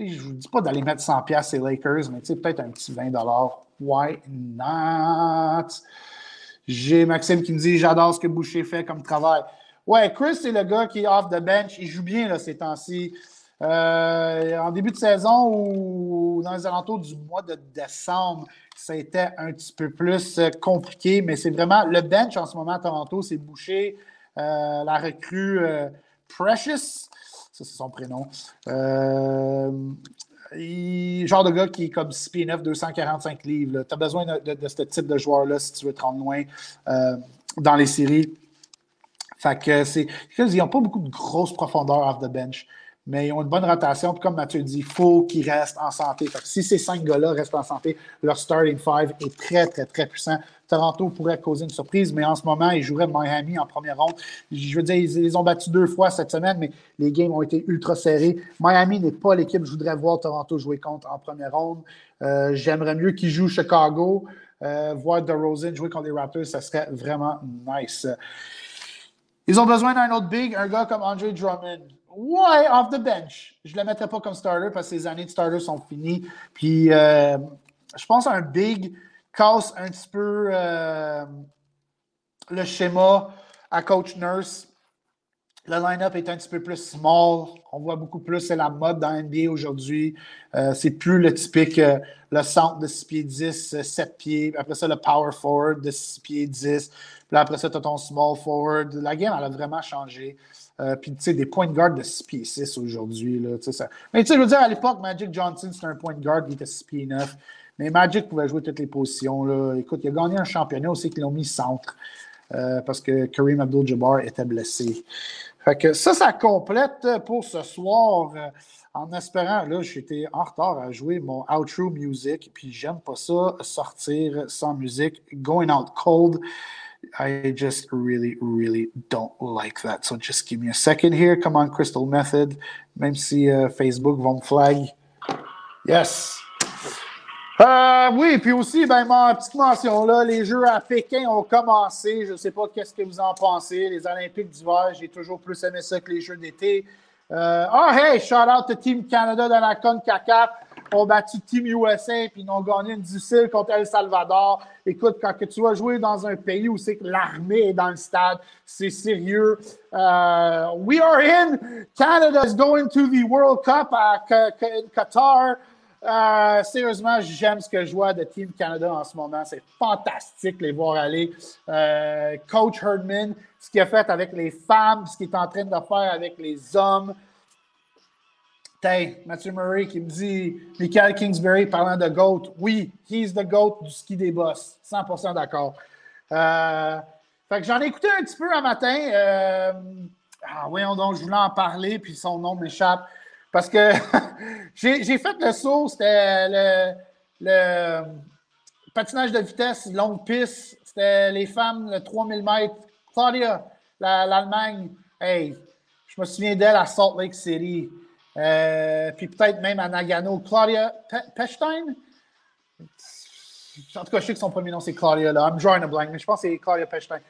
je ne vous dis pas d'aller mettre 100$ ces Lakers, mais peut-être un petit 20$. Why not? J'ai Maxime qui me dit J'adore ce que Boucher fait comme travail. Ouais, Chris, c'est le gars qui est off the bench. Il joue bien là, ces temps-ci. Euh, en début de saison ou dans les alentours du mois de décembre, ça a été un petit peu plus euh, compliqué, mais c'est vraiment le bench en ce moment à Toronto, c'est Boucher, euh, la recrue Precious, ça c'est son prénom. Genre de gars qui est comme 6 pieds 9, 245 livres. Tu as besoin de, ce type de joueur-là si tu veux te rendre loin euh, dans les séries. Fait que c'est. Ils n'ont pas beaucoup de grosse profondeur off the bench mais ils ont une bonne rotation. Puis comme Mathieu dit, il faut qu'ils restent en santé. si ces cinq gars-là restent en santé, leur starting five est très, très, très puissant. Toronto pourrait causer une surprise, mais en ce moment, ils joueraient Miami en première ronde. Je veux dire, ils ont battus deux fois cette semaine, mais les games ont été ultra serrés. Miami n'est pas l'équipe que je voudrais voir Toronto jouer contre en première ronde. Euh, j'aimerais mieux qu'ils jouent Chicago. Euh, voir DeRozan jouer contre les Raptors, ça serait vraiment nice. Ils ont besoin d'un autre big, un gars comme Andre Drummond. Ouais, off the bench. Je ne le mettrai pas comme starter parce que ses années de starter sont finies. Puis, euh, je pense un big casse un petit peu euh, le schéma à coach Nurse. Le line-up est un petit peu plus small. On voit beaucoup plus, c'est la mode dans NBA aujourd'hui. Euh, c'est plus le typique, le centre de 6 pieds 10, 7 pieds. Après ça, le power forward de 6 pieds 10. Puis après ça, tu as ton small forward. La game, elle a vraiment changé. Euh, puis, tu sais, des point garde de 6 pieds 6 aujourd'hui. Mais tu sais, je veux dire, à l'époque, Magic Johnson, c'était un point garde qui était 6 pieds 9. Mais Magic pouvait jouer toutes les positions. Là. Écoute, il a gagné un championnat aussi qu'ils l'ont mis centre euh, parce que Kareem Abdul-Jabbar était blessé. Fait que ça, ça complète pour ce soir. Euh, en espérant, là, j'étais en retard à jouer mon outro music, puis j'aime pas ça, sortir sans musique, going out cold. I just really, really don't like that. So just give me a second here. Come on, Crystal Method. Même si uh, Facebook va me flag. Yes. Euh, oui, puis aussi, ben, ma petite mention là, les Jeux à Pékin ont commencé. Je ne sais pas qu'est-ce que vous en pensez. Les Olympiques d'hiver, j'ai toujours plus aimé ça que les Jeux d'été. Euh, oh, hey, shout out to Team Canada dans la CONCACAF ont battu Team USA puis ils ont gagné une difficile contre El Salvador. Écoute, quand que tu vas jouer dans un pays où c'est que l'armée est dans le stade, c'est sérieux. Euh, we are in. Canada is going to the World Cup à Qatar. Euh, sérieusement, j'aime ce que je vois de Team Canada en ce moment. C'est fantastique les voir aller. Euh, Coach Herdman, ce qu'il a fait avec les femmes, ce qu'il est en train de faire avec les hommes. Hey, Matthew Murray qui me dit Michael Kingsbury parlant de GOAT. Oui, he's the GOAT du ski des boss. 100% d'accord. Euh, fait que j'en ai écouté un petit peu un matin. Ah, voyons donc, je voulais en parler, puis son nom m'échappe. Parce que j'ai fait le saut, c'était le, le, patinage de vitesse, longue piste. C'était les femmes, le 3000 mètres. Claudia, l'Allemagne. hey, je me souviens d'elle à Salt Lake City. Euh, puis peut-être même à Nagano. Claudia Pechstein? En tout cas, je sais que son premier nom, c'est Claudia. Là. I'm drawing a blank, mais je pense que c'est Claudia Pechstein.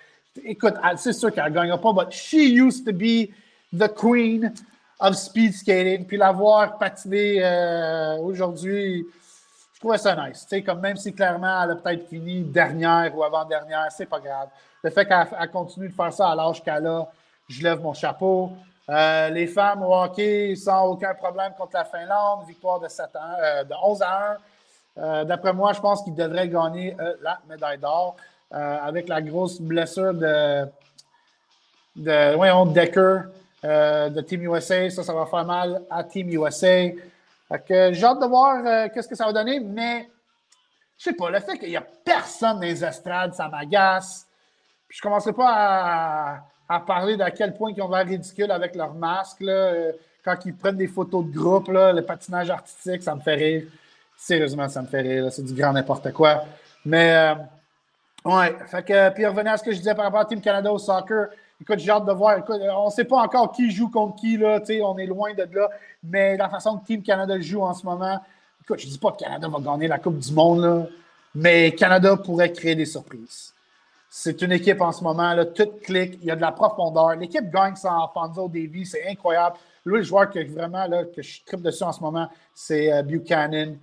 Écoute, c'est sûr qu'elle ne gagnera pas, but she used to be the queen of speed skating. Puis la voir patiner euh, aujourd'hui, je trouvais ça nice. Comme même si clairement elle a peut-être fini dernière ou avant-dernière, c'est pas grave. Le fait qu'elle continue de faire ça à l'âge qu'elle a, je lève mon chapeau. Euh, les femmes au hockey sans aucun problème contre la Finlande, victoire de, 7 euh, de 11 à 1. Euh, d'après moi, je pense qu'ils devraient gagner la médaille d'or avec la grosse blessure de, de voyons, Decker de Team USA. Ça, ça va faire mal à Team USA. j'ai hâte de voir qu'est-ce que ça va donner, mais je sais pas, le fait qu'il n'y a personne dans les estrades, ça m'agace. Je ne commencerai pas à parler d'à quel point ils ont l'air ridicule avec leur masque. Là, euh, quand ils prennent des photos de groupe, là, le patinage artistique, ça me fait rire. Sérieusement, ça me fait rire. C'est du grand n'importe quoi. Mais, euh, ouais. Puis revenir à ce que je disais par rapport à Team Canada au soccer. Écoute, j'ai hâte de voir. Écoute, on ne sait pas encore qui joue contre qui. Là, on est loin de là. Mais la façon que Team Canada joue en ce moment, écoute, je ne dis pas que Canada va gagner la Coupe du Monde, là, mais Canada pourrait créer des surprises. C'est une équipe en ce moment, là, tout clique, il y a de la profondeur. L'équipe gagne sans Fonzo Davies, c'est incroyable. Lui, le joueur que vraiment là, que je tripe dessus en ce moment, c'est euh, Buchanan.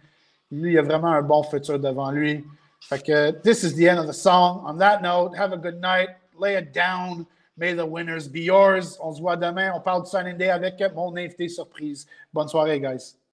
Lui, il a vraiment un bon futur devant lui. Fait que, this is the end of the song. On that note, have a good night. Lay it down. May the winners be yours. On se voit demain. On parle du Sunday avec mon invité surprise. Bonne soirée, guys.